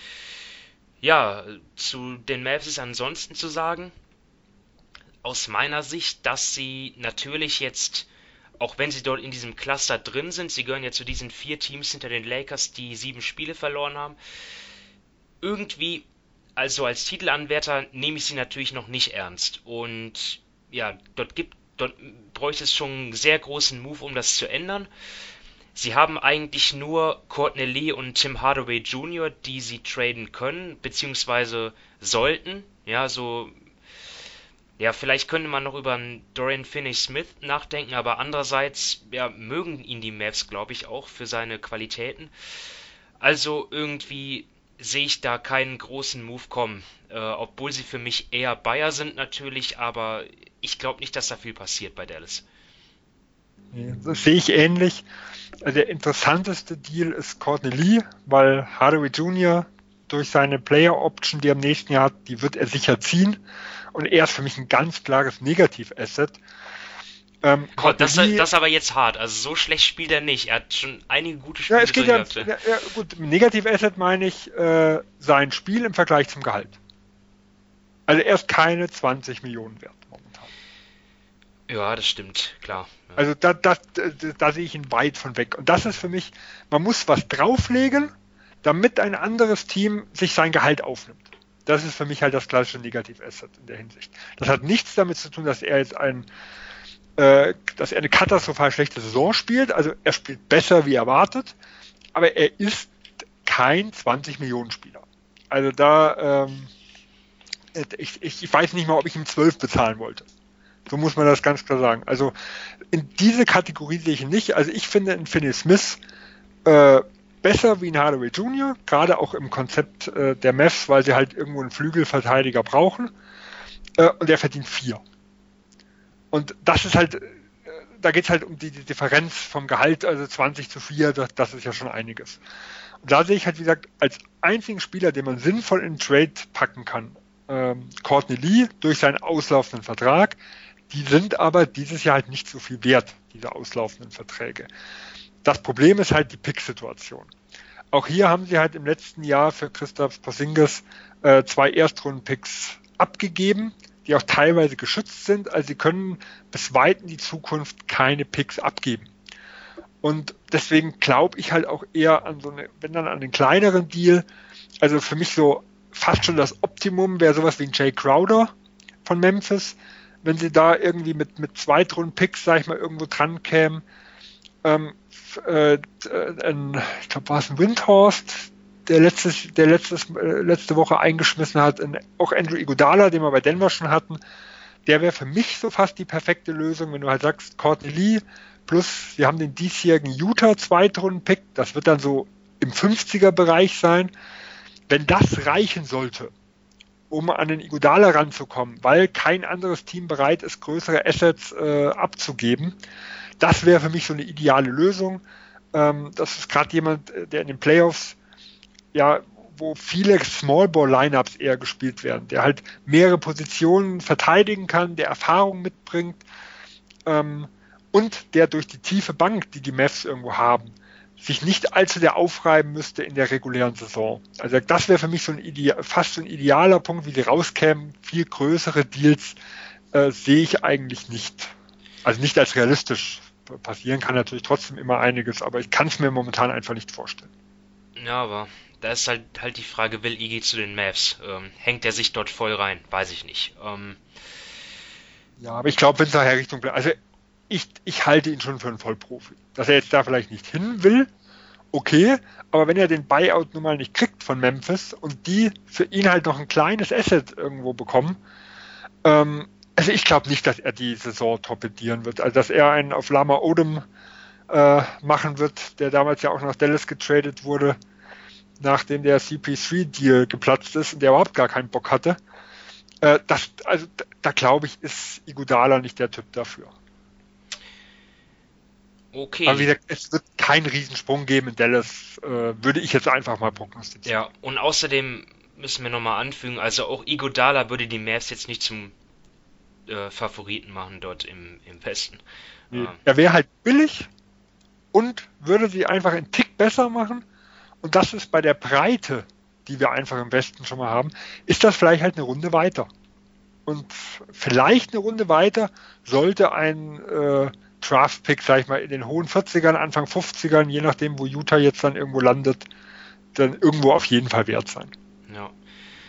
ja, zu den Mavs ist ansonsten zu sagen, aus meiner Sicht, dass sie natürlich jetzt, auch wenn sie dort in diesem Cluster drin sind, sie gehören ja zu diesen vier Teams hinter den Lakers, die sieben Spiele verloren haben, irgendwie, also als Titelanwärter nehme ich sie natürlich noch nicht ernst. Und ja, dort gibt dort bräuchte es schon einen sehr großen Move, um das zu ändern. Sie haben eigentlich nur Courtney Lee und Tim Hardaway Jr., die sie traden können, beziehungsweise sollten. Ja, so. Ja, vielleicht könnte man noch über einen Dorian Finney-Smith nachdenken, aber andererseits, ja, mögen ihn die Mavs, glaube ich, auch für seine Qualitäten. Also irgendwie sehe ich da keinen großen Move kommen. Äh, obwohl sie für mich eher Bayer sind natürlich, aber ich glaube nicht, dass da viel passiert bei Dallas. Nee, das sehe ich ähnlich. Der interessanteste Deal ist Courtney Lee, weil Hardaway Jr. durch seine Player Option, die er im nächsten Jahr hat, die wird er sicher ziehen. Und er ist für mich ein ganz klares Negativ-Asset. Ähm, oh, das, das ist aber jetzt hart. Also so schlecht spielt er nicht. Er hat schon einige gute Spiele. Ja, es geht ja, ja, ja, gut. Negativ-Asset meine ich äh, sein Spiel im Vergleich zum Gehalt. Also er ist keine 20 Millionen wert momentan. Ja, das stimmt, klar. Ja. Also da, da, da, da sehe ich ihn weit von weg. Und das ist für mich, man muss was drauflegen, damit ein anderes Team sich sein Gehalt aufnimmt. Das ist für mich halt das klassische Negativ-Asset in der Hinsicht. Das hat nichts damit zu tun, dass er jetzt ein äh, dass er eine katastrophal schlechte Saison spielt. Also er spielt besser wie erwartet, aber er ist kein 20 Millionen Spieler. Also da, ähm, ich, ich weiß nicht mal, ob ich ihm 12 bezahlen wollte. So muss man das ganz klar sagen. Also in diese Kategorie sehe ich ihn nicht. Also ich finde in Finney Smith äh, besser wie in Hardaway Jr., gerade auch im Konzept äh, der Mavs, weil sie halt irgendwo einen Flügelverteidiger brauchen. Äh, und er verdient vier. Und das ist halt, äh, da geht es halt um die, die, Differenz vom Gehalt, also 20 zu 4, das, das ist ja schon einiges. Und da sehe ich halt, wie gesagt, als einzigen Spieler, den man sinnvoll in Trade packen kann, ähm, Courtney Lee durch seinen auslaufenden Vertrag, die sind aber dieses Jahr halt nicht so viel wert, diese auslaufenden Verträge. Das Problem ist halt die Pick-Situation. Auch hier haben sie halt im letzten Jahr für Christoph Porzingis äh, zwei Erstrunden-Picks abgegeben die auch teilweise geschützt sind. Also sie können bis weit in die Zukunft keine Picks abgeben. Und deswegen glaube ich halt auch eher an so eine, wenn dann an den kleineren Deal, also für mich so fast schon das Optimum wäre sowas wie ein Jay Crowder von Memphis, wenn sie da irgendwie mit, mit Zweitrunden-Picks, sag ich mal, irgendwo dran kämen. Ähm, äh, äh, ich glaube, war es ein Windhorst, der, letztes, der letztes, äh, letzte Woche eingeschmissen hat, auch Andrew Iguodala, den wir bei Denver schon hatten, der wäre für mich so fast die perfekte Lösung, wenn du halt sagst, Courtney Lee plus wir haben den diesjährigen Utah Zweitrunden-Pick, das wird dann so im 50er-Bereich sein. Wenn das reichen sollte, um an den Iguodala ranzukommen, weil kein anderes Team bereit ist, größere Assets äh, abzugeben, das wäre für mich so eine ideale Lösung. Ähm, das ist gerade jemand, äh, der in den Playoffs ja, wo viele Small Ball Lineups eher gespielt werden, der halt mehrere Positionen verteidigen kann, der Erfahrung mitbringt ähm, und der durch die tiefe Bank, die die Mavs irgendwo haben, sich nicht allzu sehr aufreiben müsste in der regulären Saison. Also das wäre für mich so ein fast so ein idealer Punkt, wie sie rauskämen. Viel größere Deals äh, sehe ich eigentlich nicht. Also nicht als realistisch. Passieren kann natürlich trotzdem immer einiges, aber ich kann es mir momentan einfach nicht vorstellen. Ja, aber da ist halt, halt die Frage, will Iggy zu den Mavs? Ähm, hängt er sich dort voll rein? Weiß ich nicht. Ähm, ja, aber ich glaube, wenn es nachher Richtung bleibt, also ich, ich halte ihn schon für einen Vollprofi. Dass er jetzt da vielleicht nicht hin will, okay, aber wenn er den Buyout nun mal nicht kriegt von Memphis und die für ihn halt noch ein kleines Asset irgendwo bekommen, ähm, also ich glaube nicht, dass er die Saison torpedieren wird. Also dass er einen auf Lama Odom äh, machen wird, der damals ja auch nach Dallas getradet wurde nachdem der CP3-Deal geplatzt ist und der überhaupt gar keinen Bock hatte. Äh, das, also da, da glaube ich, ist Igudala nicht der Typ dafür. Okay. Aber wie gesagt, es wird keinen Riesensprung geben in Dallas, äh, würde ich jetzt einfach mal prognostizieren. Ja, und außerdem müssen wir nochmal anfügen, also auch Igodala würde die Mavs jetzt nicht zum äh, Favoriten machen dort im, im Westen. Nee. Ähm. Er wäre halt billig und würde sie einfach einen Tick besser machen und das ist bei der Breite, die wir einfach im Westen schon mal haben, ist das vielleicht halt eine Runde weiter. Und vielleicht eine Runde weiter sollte ein äh, Draft-Pick, sag ich mal, in den hohen 40ern, Anfang 50ern, je nachdem, wo Utah jetzt dann irgendwo landet, dann irgendwo auf jeden Fall wert sein. Ja.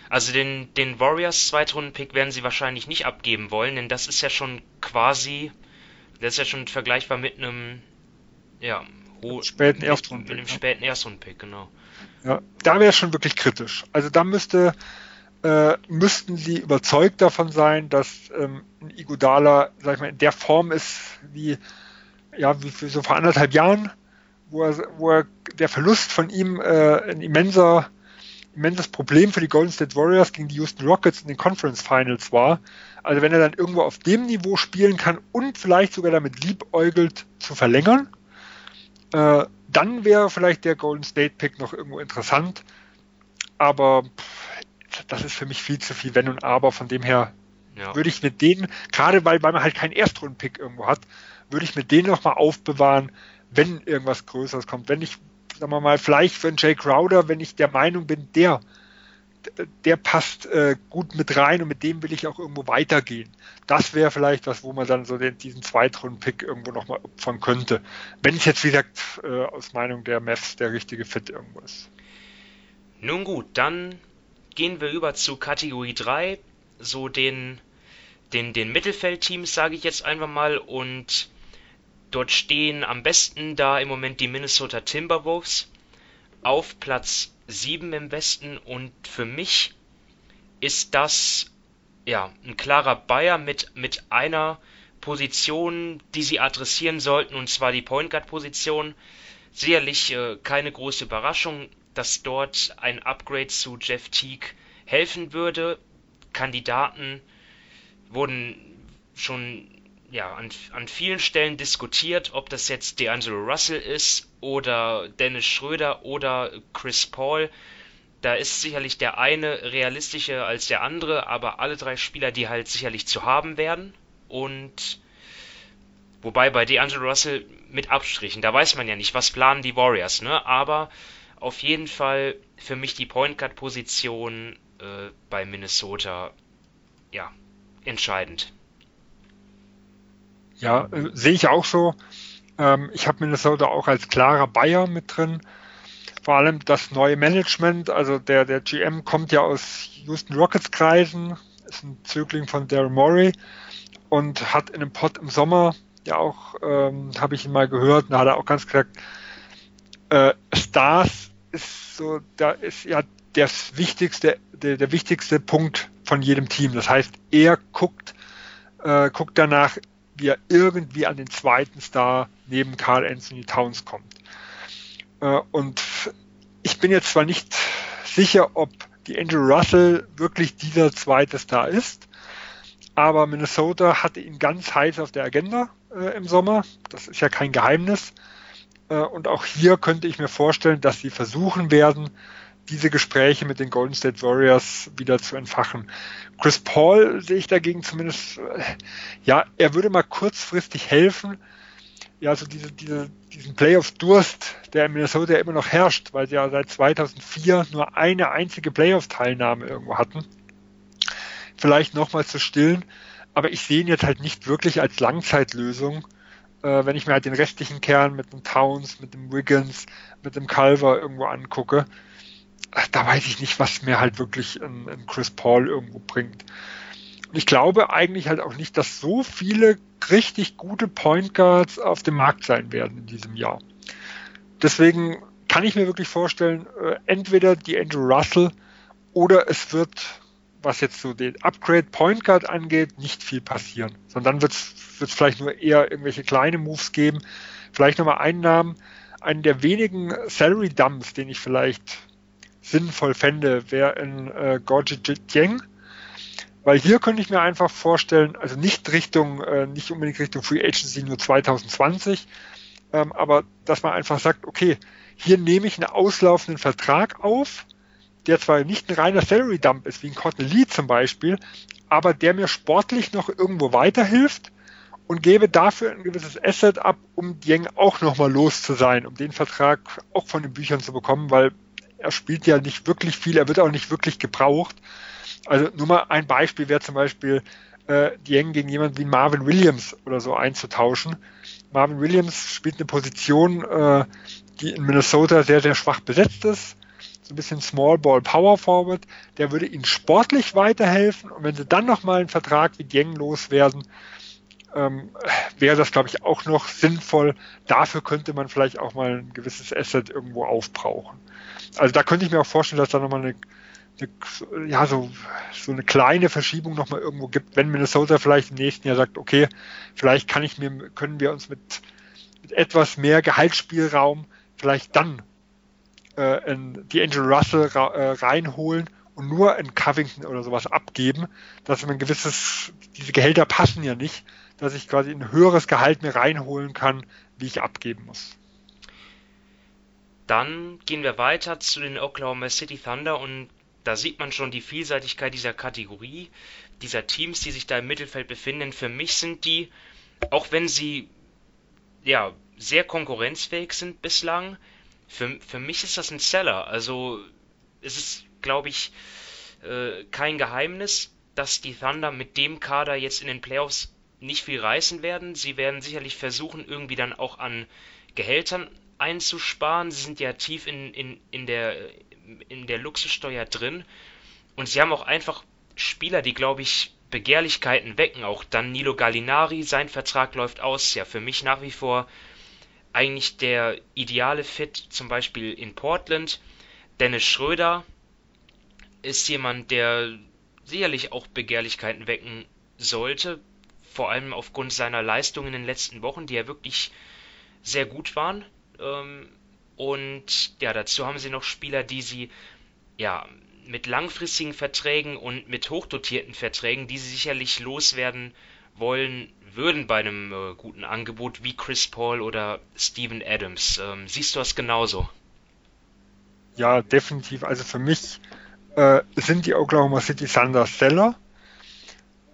Also den, den Warriors Zweitrunden-Pick werden sie wahrscheinlich nicht abgeben wollen, denn das ist ja schon quasi, das ist ja schon vergleichbar mit einem, ja, Späten Erstrundenpick. Mit dem späten Erstrundenpick, genau. Ja, da wäre es schon wirklich kritisch. Also da müsste, äh, müssten sie überzeugt davon sein, dass ähm, ein Igudala, sag ich mal, in der Form ist, wie, ja, wie so vor anderthalb Jahren, wo er, wo er der Verlust von ihm äh, ein immenser, immenses Problem für die Golden State Warriors gegen die Houston Rockets in den Conference Finals war. Also wenn er dann irgendwo auf dem Niveau spielen kann und vielleicht sogar damit liebäugelt, zu verlängern. Äh, dann wäre vielleicht der Golden State Pick noch irgendwo interessant. Aber pff, das ist für mich viel zu viel Wenn und Aber. Von dem her ja. würde ich mit denen, gerade weil, weil man halt keinen Erstrunden-Pick irgendwo hat, würde ich mit denen nochmal aufbewahren, wenn irgendwas Größeres kommt. Wenn ich, sagen wir mal, vielleicht für einen Jay Crowder, wenn ich der Meinung bin, der, der passt äh, gut mit rein und mit dem will ich auch irgendwo weitergehen. Das wäre vielleicht was, wo man dann so den, diesen Zweitrunden-Pick irgendwo nochmal opfern könnte. Wenn es jetzt, wie gesagt, äh, aus Meinung der Mavs der richtige Fit irgendwo ist. Nun gut, dann gehen wir über zu Kategorie 3, so den, den, den Mittelfeldteams, sage ich jetzt einfach mal, und Dort stehen am besten da im Moment die Minnesota Timberwolves auf Platz 7 im Westen und für mich ist das ja ein klarer Bayer mit, mit einer Position, die sie adressieren sollten, und zwar die Point Guard Position. Sicherlich äh, keine große Überraschung, dass dort ein Upgrade zu Jeff Teague helfen würde. Kandidaten wurden schon ja, an, an vielen Stellen diskutiert, ob das jetzt D'Angelo Russell ist oder Dennis Schröder oder Chris Paul. Da ist sicherlich der eine realistischer als der andere, aber alle drei Spieler, die halt sicherlich zu haben werden. Und wobei bei D'Angelo Russell mit Abstrichen, da weiß man ja nicht, was planen die Warriors, ne? Aber auf jeden Fall für mich die Point Guard Position äh, bei Minnesota ja entscheidend. Ja, äh, sehe ich auch so. Ähm, ich habe Minnesota auch als klarer Bayer mit drin. Vor allem das neue Management, also der, der GM kommt ja aus Houston Rockets Kreisen, ist ein Zögling von Daryl Morey und hat in einem Pod im Sommer ja auch, ähm, habe ich ihn mal gehört, da hat er auch ganz gesagt, äh, Stars ist so, da ist ja das wichtigste, der, der wichtigste Punkt von jedem Team. Das heißt, er guckt, äh, guckt danach, wie er irgendwie an den zweiten Star neben Carl Anthony Towns kommt. Äh, und ich bin jetzt zwar nicht sicher, ob die Andrew Russell wirklich dieser zweite Star ist, aber Minnesota hatte ihn ganz heiß auf der Agenda äh, im Sommer. Das ist ja kein Geheimnis. Äh, und auch hier könnte ich mir vorstellen, dass sie versuchen werden, diese Gespräche mit den Golden State Warriors wieder zu entfachen. Chris Paul sehe ich dagegen zumindest, äh, ja, er würde mal kurzfristig helfen, ja, so diese, diese, diesen Playoffs-Durst, der in Minnesota immer noch herrscht, weil sie ja seit 2004 nur eine einzige Playoffs-Teilnahme irgendwo hatten, vielleicht nochmal zu stillen. Aber ich sehe ihn jetzt halt nicht wirklich als Langzeitlösung, äh, wenn ich mir halt den restlichen Kern mit dem Towns, mit dem Wiggins, mit dem Culver irgendwo angucke da weiß ich nicht, was mir halt wirklich ein, ein Chris Paul irgendwo bringt. Und ich glaube eigentlich halt auch nicht, dass so viele richtig gute Point Guards auf dem Markt sein werden in diesem Jahr. Deswegen kann ich mir wirklich vorstellen, äh, entweder die Andrew Russell oder es wird, was jetzt so den Upgrade Point Guard angeht, nicht viel passieren. Sondern wird es vielleicht nur eher irgendwelche kleine Moves geben. Vielleicht nochmal einen Namen, einen der wenigen Salary Dumps, den ich vielleicht sinnvoll fände, wäre in äh, Gorji Jiang. Weil hier könnte ich mir einfach vorstellen, also nicht Richtung, äh, nicht unbedingt Richtung Free Agency nur 2020, ähm, aber dass man einfach sagt, okay, hier nehme ich einen auslaufenden Vertrag auf, der zwar nicht ein reiner Salary Dump ist, wie ein Cotton Lee zum Beispiel, aber der mir sportlich noch irgendwo weiterhilft und gebe dafür ein gewisses Asset ab, um Yang auch nochmal los zu sein, um den Vertrag auch von den Büchern zu bekommen, weil er spielt ja nicht wirklich viel, er wird auch nicht wirklich gebraucht. Also nur mal ein Beispiel wäre zum Beispiel äh, Dieng gegen jemanden wie Marvin Williams oder so einzutauschen. Marvin Williams spielt eine Position, äh, die in Minnesota sehr, sehr schwach besetzt ist. So ein bisschen Small Ball Power Forward. Der würde ihnen sportlich weiterhelfen. Und wenn sie dann nochmal einen Vertrag wie Dieng loswerden, ähm, wäre das, glaube ich, auch noch sinnvoll. Dafür könnte man vielleicht auch mal ein gewisses Asset irgendwo aufbrauchen. Also da könnte ich mir auch vorstellen, dass da nochmal eine, eine, ja, so, so eine kleine Verschiebung nochmal irgendwo gibt, wenn Minnesota vielleicht im nächsten Jahr sagt, okay, vielleicht kann ich mir, können wir uns mit, mit etwas mehr Gehaltsspielraum vielleicht dann äh, in die Angel Russell äh, reinholen und nur ein Covington oder sowas abgeben, dass man gewisses, diese Gehälter passen ja nicht, dass ich quasi ein höheres Gehalt mir reinholen kann, wie ich abgeben muss. Dann gehen wir weiter zu den Oklahoma City Thunder und da sieht man schon die Vielseitigkeit dieser Kategorie, dieser Teams, die sich da im Mittelfeld befinden. Für mich sind die, auch wenn sie ja sehr konkurrenzfähig sind bislang, für, für mich ist das ein Seller. Also es ist, glaube ich, äh, kein Geheimnis, dass die Thunder mit dem Kader jetzt in den Playoffs nicht viel reißen werden. Sie werden sicherlich versuchen, irgendwie dann auch an Gehältern einzusparen. Sie sind ja tief in, in, in, der, in der Luxussteuer drin. Und sie haben auch einfach Spieler, die, glaube ich, Begehrlichkeiten wecken. Auch Danilo Gallinari, sein Vertrag läuft aus. Ja, für mich nach wie vor eigentlich der ideale Fit, zum Beispiel in Portland. Dennis Schröder ist jemand, der sicherlich auch Begehrlichkeiten wecken sollte, vor allem aufgrund seiner Leistungen in den letzten Wochen, die ja wirklich sehr gut waren. Ähm, und ja, dazu haben sie noch Spieler, die sie ja mit langfristigen Verträgen und mit hochdotierten Verträgen, die sie sicherlich loswerden wollen würden bei einem äh, guten Angebot wie Chris Paul oder Steven Adams. Ähm, siehst du das genauso? Ja, definitiv. Also für mich äh, sind die Oklahoma City Thunder Seller.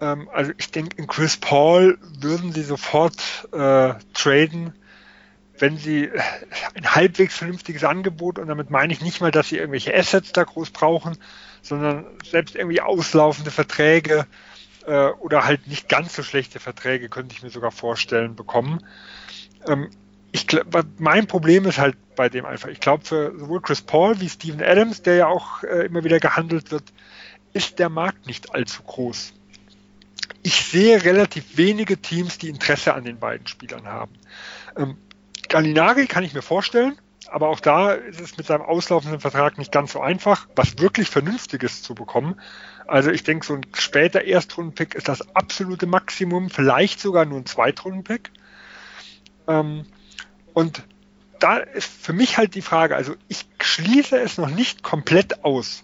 Ähm, also ich denke, in Chris Paul würden sie sofort äh, traden, wenn sie ein halbwegs vernünftiges Angebot, und damit meine ich nicht mal, dass sie irgendwelche Assets da groß brauchen, sondern selbst irgendwie auslaufende Verträge äh, oder halt nicht ganz so schlechte Verträge könnte ich mir sogar vorstellen bekommen. Ähm, ich, mein Problem ist halt bei dem einfach, ich glaube für sowohl Chris Paul wie Steven Adams, der ja auch äh, immer wieder gehandelt wird, ist der Markt nicht allzu groß. Ich sehe relativ wenige Teams, die Interesse an den beiden Spielern haben. Ähm, Gallinari kann ich mir vorstellen, aber auch da ist es mit seinem auslaufenden Vertrag nicht ganz so einfach, was wirklich Vernünftiges zu bekommen. Also ich denke, so ein später Erstrundenpick ist das absolute Maximum, vielleicht sogar nur ein Zweitrundenpick. Ähm, und da ist für mich halt die Frage, also ich schließe es noch nicht komplett aus,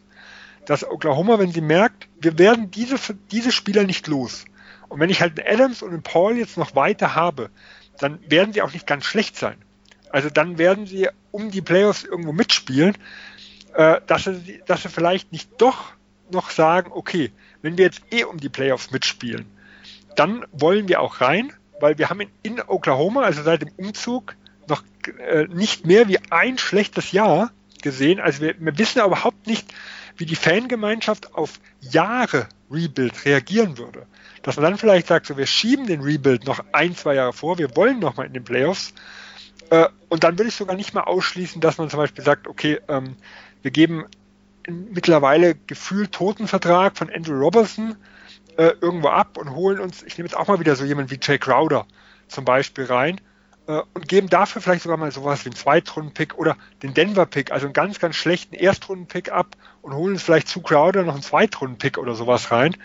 dass Oklahoma, wenn sie merkt, wir werden diese, diese Spieler nicht los. Und wenn ich halt einen Adams und einen Paul jetzt noch weiter habe, dann werden sie auch nicht ganz schlecht sein. Also dann werden sie um die Playoffs irgendwo mitspielen, äh, dass, sie, dass sie vielleicht nicht doch noch sagen, okay, wenn wir jetzt eh um die Playoffs mitspielen, dann wollen wir auch rein, weil wir haben in, in Oklahoma, also seit dem Umzug, noch äh, nicht mehr wie ein schlechtes Jahr gesehen. Also wir, wir wissen überhaupt nicht, wie die Fangemeinschaft auf Jahre Rebuild reagieren würde. Dass man dann vielleicht sagt, so wir schieben den Rebuild noch ein, zwei Jahre vor, wir wollen noch mal in den Playoffs. Äh, und dann würde ich sogar nicht mal ausschließen, dass man zum Beispiel sagt, okay, ähm, wir geben mittlerweile gefühlt toten Vertrag von Andrew Robertson äh, irgendwo ab und holen uns, ich nehme jetzt auch mal wieder so jemand wie Jay Crowder zum Beispiel rein äh, und geben dafür vielleicht sogar mal sowas wie einen Zweitrunden-Pick oder den Denver-Pick, also einen ganz, ganz schlechten Erstrunden-Pick ab und holen uns vielleicht zu Crowder noch einen Zweitrunden-Pick oder sowas rein,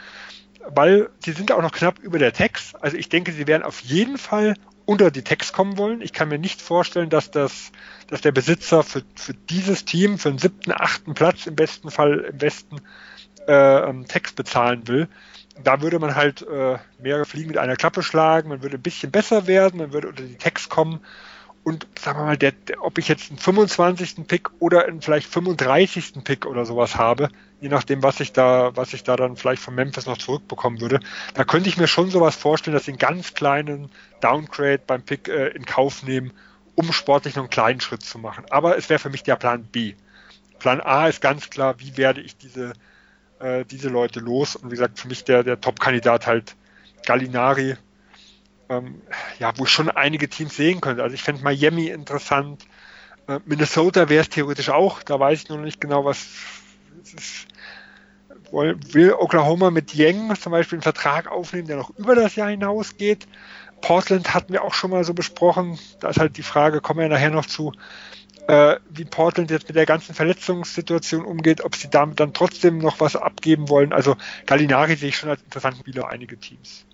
weil sie sind auch noch knapp über der Text. Also ich denke, sie werden auf jeden Fall unter die Text kommen wollen. Ich kann mir nicht vorstellen, dass das, dass der Besitzer für, für dieses Team, für den siebten, achten Platz im besten Fall im Westen äh, Text bezahlen will da würde man halt äh, mehrere Fliegen mit einer Klappe schlagen, man würde ein bisschen besser werden, man würde unter die Text kommen und sagen wir mal, der, der, ob ich jetzt einen 25. Pick oder einen vielleicht 35. Pick oder sowas habe, je nachdem, was ich da, was ich da dann vielleicht von Memphis noch zurückbekommen würde, da könnte ich mir schon sowas vorstellen, dass sie einen ganz kleinen Downgrade beim Pick äh, in Kauf nehmen, um sportlich noch einen kleinen Schritt zu machen. Aber es wäre für mich der Plan B. Plan A ist ganz klar, wie werde ich diese äh, diese Leute los. Und wie gesagt, für mich der, der Top-Kandidat halt Gallinari, ähm, ja, wo ich schon einige Teams sehen könnte. Also ich fände Miami interessant. Äh, Minnesota wäre es theoretisch auch. Da weiß ich noch nicht genau, was will Oklahoma mit Yang zum Beispiel einen Vertrag aufnehmen, der noch über das Jahr hinausgeht. Portland hatten wir auch schon mal so besprochen. Da ist halt die Frage, kommen wir nachher noch zu, äh, wie Portland jetzt mit der ganzen Verletzungssituation umgeht, ob sie damit dann trotzdem noch was abgeben wollen. Also Gallinari sehe ich schon als interessanten Spieler einige Teams.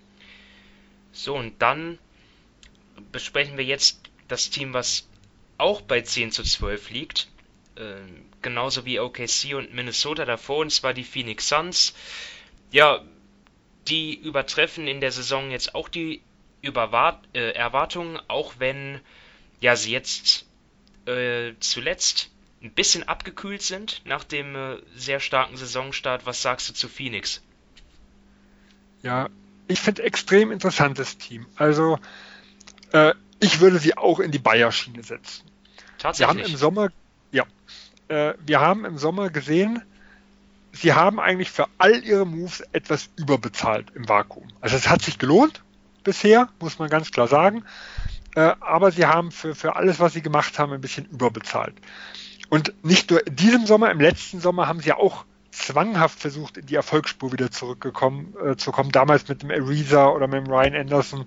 So, und dann besprechen wir jetzt das Team, was auch bei 10 zu 12 liegt. Äh, genauso wie OKC und Minnesota davor, und zwar die Phoenix Suns. Ja, die übertreffen in der Saison jetzt auch die Überwart äh, Erwartungen, auch wenn ja sie jetzt äh, zuletzt ein bisschen abgekühlt sind nach dem äh, sehr starken Saisonstart. Was sagst du zu Phoenix? Ja, ich finde extrem interessantes Team. Also äh, ich würde sie auch in die Bayer-Schiene setzen. Tatsächlich. Wir haben im Sommer, ja, äh, wir haben im Sommer gesehen, sie haben eigentlich für all ihre Moves etwas überbezahlt im Vakuum. Also es hat sich gelohnt bisher, muss man ganz klar sagen. Äh, aber sie haben für, für alles, was sie gemacht haben, ein bisschen überbezahlt. Und nicht nur in diesem Sommer, im letzten Sommer haben sie auch zwanghaft versucht, in die Erfolgsspur wieder zurückgekommen äh, zu kommen, damals mit dem Ariza oder mit dem Ryan Anderson.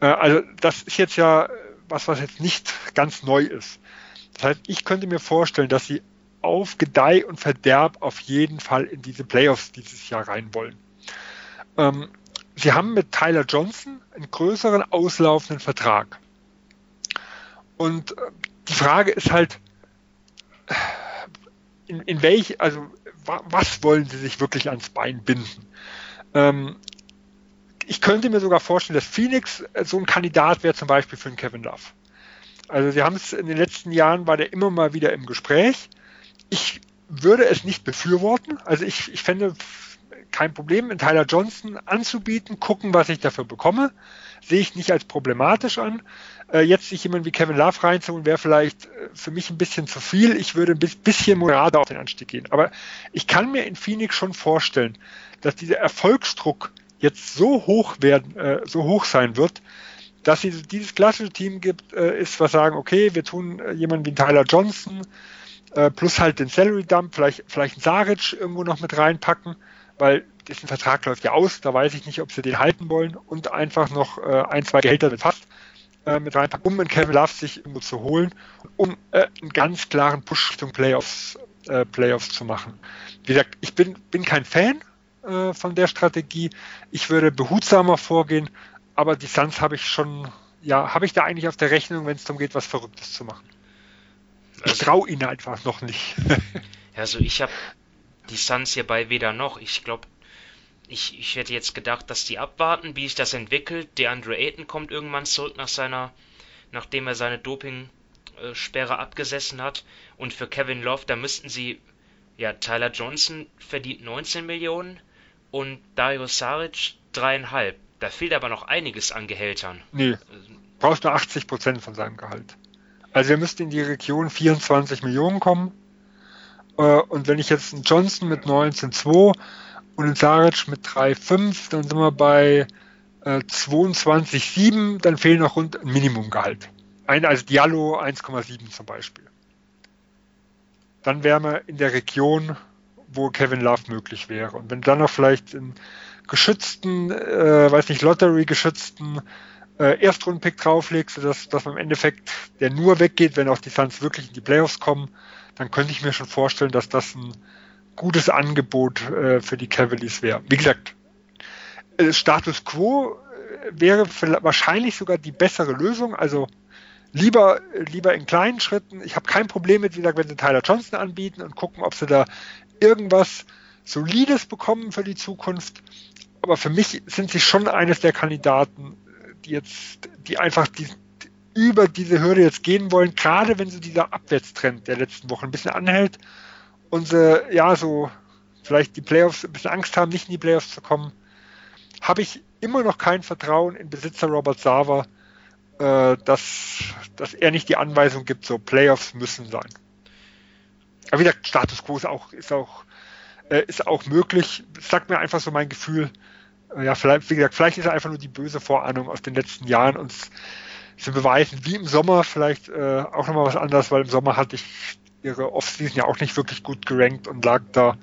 Äh, also das ist jetzt ja was, was jetzt nicht ganz neu ist. Das heißt, ich könnte mir vorstellen, dass sie auf Gedeih und Verderb auf jeden Fall in diese Playoffs dieses Jahr rein wollen. Ähm, sie haben mit Tyler Johnson einen größeren auslaufenden Vertrag. Und äh, die Frage ist halt, in, in welch, also was wollen sie sich wirklich ans Bein binden? Ähm, ich könnte mir sogar vorstellen, dass Phoenix so ein Kandidat wäre zum Beispiel für einen Kevin Love. Also sie haben es in den letzten Jahren, war der immer mal wieder im Gespräch. Ich würde es nicht befürworten. Also ich, ich fände kein Problem, in Tyler Johnson anzubieten, gucken, was ich dafür bekomme. Sehe ich nicht als problematisch an. Äh, jetzt sich jemand wie Kevin Love reinzuholen, wäre vielleicht äh, für mich ein bisschen zu viel. Ich würde ein bisschen moderater auf den Anstieg gehen. Aber ich kann mir in Phoenix schon vorstellen, dass dieser Erfolgsdruck jetzt so hoch werden, äh, so hoch sein wird, dass sie dieses klassische Team gibt, äh, ist, was sagen, okay, wir tun äh, jemanden wie Tyler Johnson äh, plus halt den Salary Dump, vielleicht, vielleicht einen Saric irgendwo noch mit reinpacken, weil dessen Vertrag läuft ja aus, da weiß ich nicht, ob sie den halten wollen und einfach noch ein, zwei Gehälter mit fast mit reinpacken, um einen Kevin Love sich irgendwo zu holen, um einen ganz klaren Push Richtung Playoffs, Playoffs zu machen. Wie gesagt, ich bin, bin kein Fan von der Strategie. Ich würde behutsamer vorgehen, aber die Suns habe ich schon, ja, habe ich da eigentlich auf der Rechnung, wenn es darum geht, was Verrücktes zu machen. Ich also, traue ihnen einfach noch nicht. also ich habe die Suns hierbei weder noch. Ich glaube, ich, ich hätte jetzt gedacht, dass die abwarten, wie sich das entwickelt. Der Andre Ayton kommt irgendwann zurück nach seiner, nachdem er seine Doping-Sperre abgesessen hat. Und für Kevin Love, da müssten sie, ja, Tyler Johnson verdient 19 Millionen und Dario Saric dreieinhalb. Da fehlt aber noch einiges an Gehältern. Nee, brauchst du 80 Prozent von seinem Gehalt. Also wir müssten in die Region 24 Millionen kommen. Äh, und wenn ich jetzt einen Johnson mit 19,2 und einen Saric mit 3,5, dann sind wir bei äh, 22,7, dann fehlen noch rund ein Minimumgehalt. Ein, also Diallo 1,7 zum Beispiel. Dann wären wir in der Region wo Kevin Love möglich wäre. Und wenn dann noch vielleicht in geschützten, äh, weiß nicht, Lottery-geschützten äh, Erstrundenpick drauflegst, sodass dass man im Endeffekt der nur weggeht, wenn auch die Suns wirklich in die Playoffs kommen, dann könnte ich mir schon vorstellen, dass das ein gutes Angebot äh, für die Cavaliers wäre. Wie gesagt, äh, Status Quo äh, wäre wahrscheinlich sogar die bessere Lösung. Also lieber, lieber in kleinen Schritten. Ich habe kein Problem mit, wie gesagt, wenn sie Tyler Johnson anbieten und gucken, ob sie da irgendwas Solides bekommen für die Zukunft. Aber für mich sind sie schon eines der Kandidaten, die jetzt, die einfach die, über diese Hürde jetzt gehen wollen, gerade wenn so dieser Abwärtstrend der letzten Wochen ein bisschen anhält und sie, ja, so vielleicht die Playoffs ein bisschen Angst haben, nicht in die Playoffs zu kommen, habe ich immer noch kein Vertrauen in Besitzer Robert Sava, äh, dass, dass er nicht die Anweisung gibt, so Playoffs müssen sein. Aber wie gesagt, Status Quo ist auch, ist auch, äh, ist auch möglich. Sagt mir einfach so mein Gefühl. Äh, ja, vielleicht, wie gesagt, vielleicht ist er einfach nur die böse Vorahnung aus den letzten Jahren und zu beweisen, wie im Sommer vielleicht äh, auch nochmal was anderes, weil im Sommer hatte ich ihre Offseason ja auch nicht wirklich gut gerankt und lag da,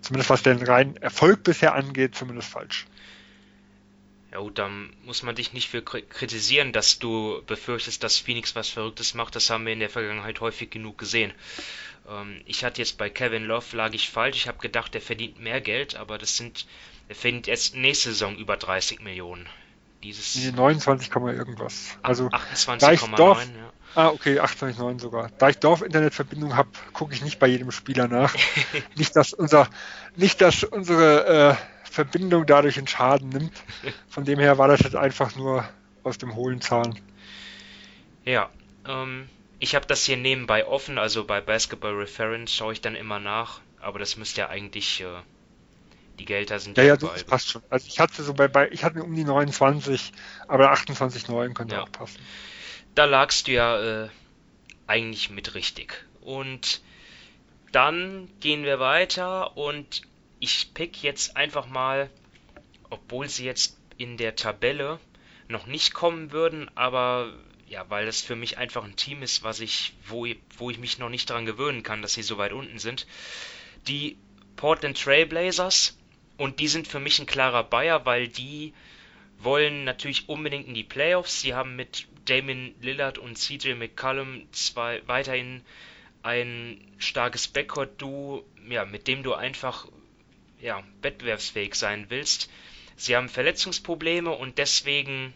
zumindest was den reinen Erfolg bisher angeht, zumindest falsch. Ja gut, dann muss man dich nicht für kritisieren, dass du befürchtest, dass Phoenix was Verrücktes macht. Das haben wir in der Vergangenheit häufig genug gesehen. Ähm, ich hatte jetzt bei Kevin Love lag ich falsch. Ich habe gedacht, der verdient mehr Geld, aber das sind, er verdient jetzt nächste Saison über 30 Millionen. Dieses 29, irgendwas. Also 28,9. Ja. Ah, okay, 28,9 sogar. Da ich Dorf-Internetverbindung habe, gucke ich nicht bei jedem Spieler nach. *laughs* nicht, dass unser, nicht, dass unsere äh, Verbindung dadurch einen Schaden nimmt. Von dem her war das jetzt einfach nur aus dem hohlen Zahn. Ja, ähm, ich habe das hier nebenbei offen, also bei Basketball Reference schaue ich dann immer nach, aber das müsste ja eigentlich, äh, die Gelder sind ja. Ja, das passt schon. Also ich hatte so bei, bei ich hatte um die 29, aber 28,9 könnte ja. auch passen da lagst du ja äh, eigentlich mit richtig. Und dann gehen wir weiter und ich pick jetzt einfach mal, obwohl sie jetzt in der Tabelle noch nicht kommen würden, aber ja, weil das für mich einfach ein Team ist, was ich, wo, wo ich mich noch nicht daran gewöhnen kann, dass sie so weit unten sind. Die Portland Trailblazers und die sind für mich ein klarer Bayer, weil die wollen natürlich unbedingt in die Playoffs. Sie haben mit Damon Lillard und CJ McCollum zwei, weiterhin ein starkes Backcourt-Duo, ja, mit dem du einfach ja, wettbewerbsfähig sein willst. Sie haben Verletzungsprobleme und deswegen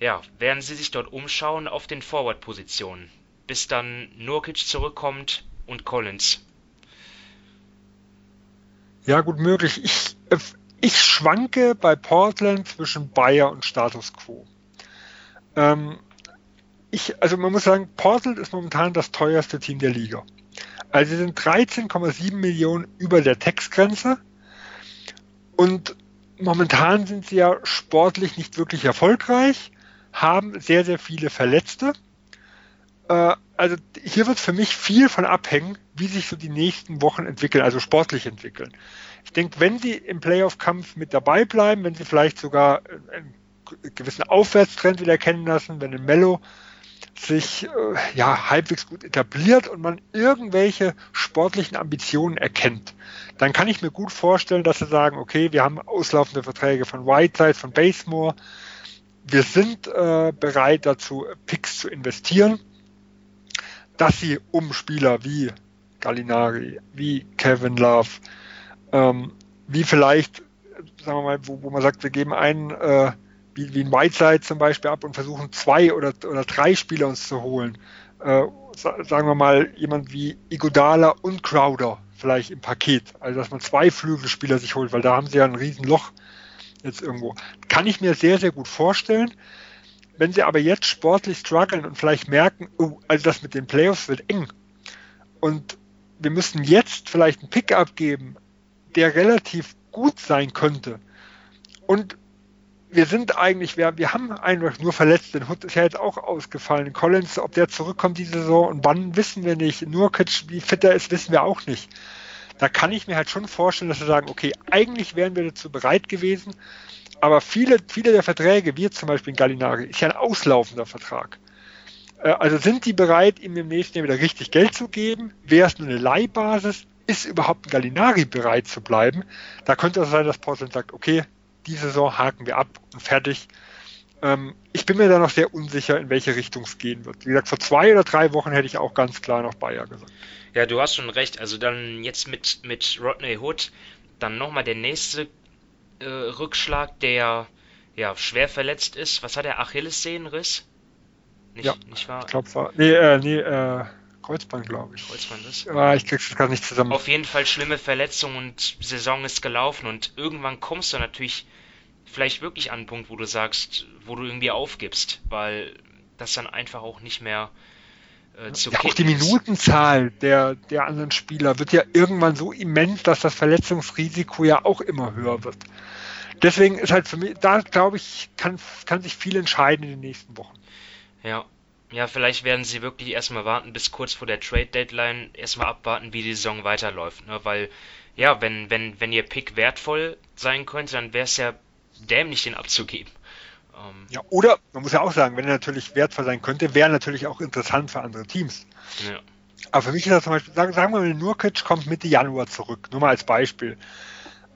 ja, werden sie sich dort umschauen auf den Forward-Positionen, bis dann Nurkic zurückkommt und Collins. Ja, gut möglich. Ich, äh, ich schwanke bei Portland zwischen Bayer und Status Quo. Ähm, ich, also man muss sagen, Portland ist momentan das teuerste Team der Liga. Also sie sind 13,7 Millionen über der Textgrenze und momentan sind sie ja sportlich nicht wirklich erfolgreich, haben sehr, sehr viele Verletzte. Äh, also hier wird für mich viel von abhängen, wie sich so die nächsten Wochen entwickeln, also sportlich entwickeln. Ich denke, wenn sie im Playoff-Kampf mit dabei bleiben, wenn sie vielleicht sogar einen gewissen Aufwärtstrend wieder kennen lassen, wenn ein Mello sich äh, ja halbwegs gut etabliert und man irgendwelche sportlichen Ambitionen erkennt, dann kann ich mir gut vorstellen, dass sie sagen, okay, wir haben auslaufende Verträge von Whiteside, von Basemore, wir sind äh, bereit dazu, Picks zu investieren, dass sie um Spieler wie Gallinari, wie Kevin Love, ähm, wie vielleicht, sagen wir mal, wo, wo man sagt, wir geben einen äh, wie, wie ein Whiteside zum Beispiel ab und versuchen zwei oder, oder drei Spieler uns zu holen. Äh, sagen wir mal, jemand wie Igodala und Crowder vielleicht im Paket. Also dass man zwei Flügelspieler sich holt, weil da haben sie ja ein Riesenloch jetzt irgendwo. Kann ich mir sehr, sehr gut vorstellen. Wenn sie aber jetzt sportlich strugglen und vielleicht merken, oh, also das mit den Playoffs wird eng. Und wir müssen jetzt vielleicht einen Pick abgeben, der relativ gut sein könnte. Und wir sind eigentlich, wir, wir haben einfach nur verletzt. Den Hood ist ja jetzt auch ausgefallen. Collins, ob der zurückkommt diese Saison und wann, wissen wir nicht. Nurkic, wie fit er ist, wissen wir auch nicht. Da kann ich mir halt schon vorstellen, dass wir sagen, okay, eigentlich wären wir dazu bereit gewesen, aber viele, viele der Verträge, wie zum Beispiel in Gallinari, ist ja ein auslaufender Vertrag. Äh, also sind die bereit, ihm im nächsten Jahr wieder richtig Geld zu geben? Wäre es nur eine Leihbasis? Ist überhaupt ein Gallinari bereit zu bleiben? Da könnte es sein, dass Portland sagt, okay, die Saison haken wir ab und fertig. Ähm, ich bin mir da noch sehr unsicher, in welche Richtung es gehen wird. Wie gesagt, vor zwei oder drei Wochen hätte ich auch ganz klar noch Bayer gesagt. Ja, du hast schon recht. Also dann jetzt mit, mit Rodney Hood, dann nochmal der nächste äh, Rückschlag, der ja schwer verletzt ist. Was hat er? Achillessehnenriss? Nicht, ja, nicht wahr? Ich glaube, war. Nee, äh, nee, äh, Kreuzband, glaube ich. Kreuzband ist. Ja, ich krieg's gerade nicht zusammen. Auf jeden Fall schlimme Verletzung und Saison ist gelaufen und irgendwann kommst du natürlich vielleicht wirklich an einen Punkt, wo du sagst, wo du irgendwie aufgibst, weil das dann einfach auch nicht mehr äh, zu ja, Auch die Minutenzahl der, der anderen Spieler wird ja irgendwann so immens, dass das Verletzungsrisiko ja auch immer höher wird. Deswegen ist halt für mich, da glaube ich, kann, kann sich viel entscheiden in den nächsten Wochen. Ja, ja, vielleicht werden sie wirklich erstmal warten, bis kurz vor der Trade Deadline erstmal abwarten, wie die Saison weiterläuft. Ne? Weil, ja, wenn, wenn, wenn ihr Pick wertvoll sein könnte, dann wäre es ja dämlich, den abzugeben. Ähm, ja, oder man muss ja auch sagen, wenn er natürlich wertvoll sein könnte, wäre natürlich auch interessant für andere Teams. Ja. Aber für mich ist das zum Beispiel, sagen, sagen wir mal, Nurkic kommt Mitte Januar zurück, nur mal als Beispiel.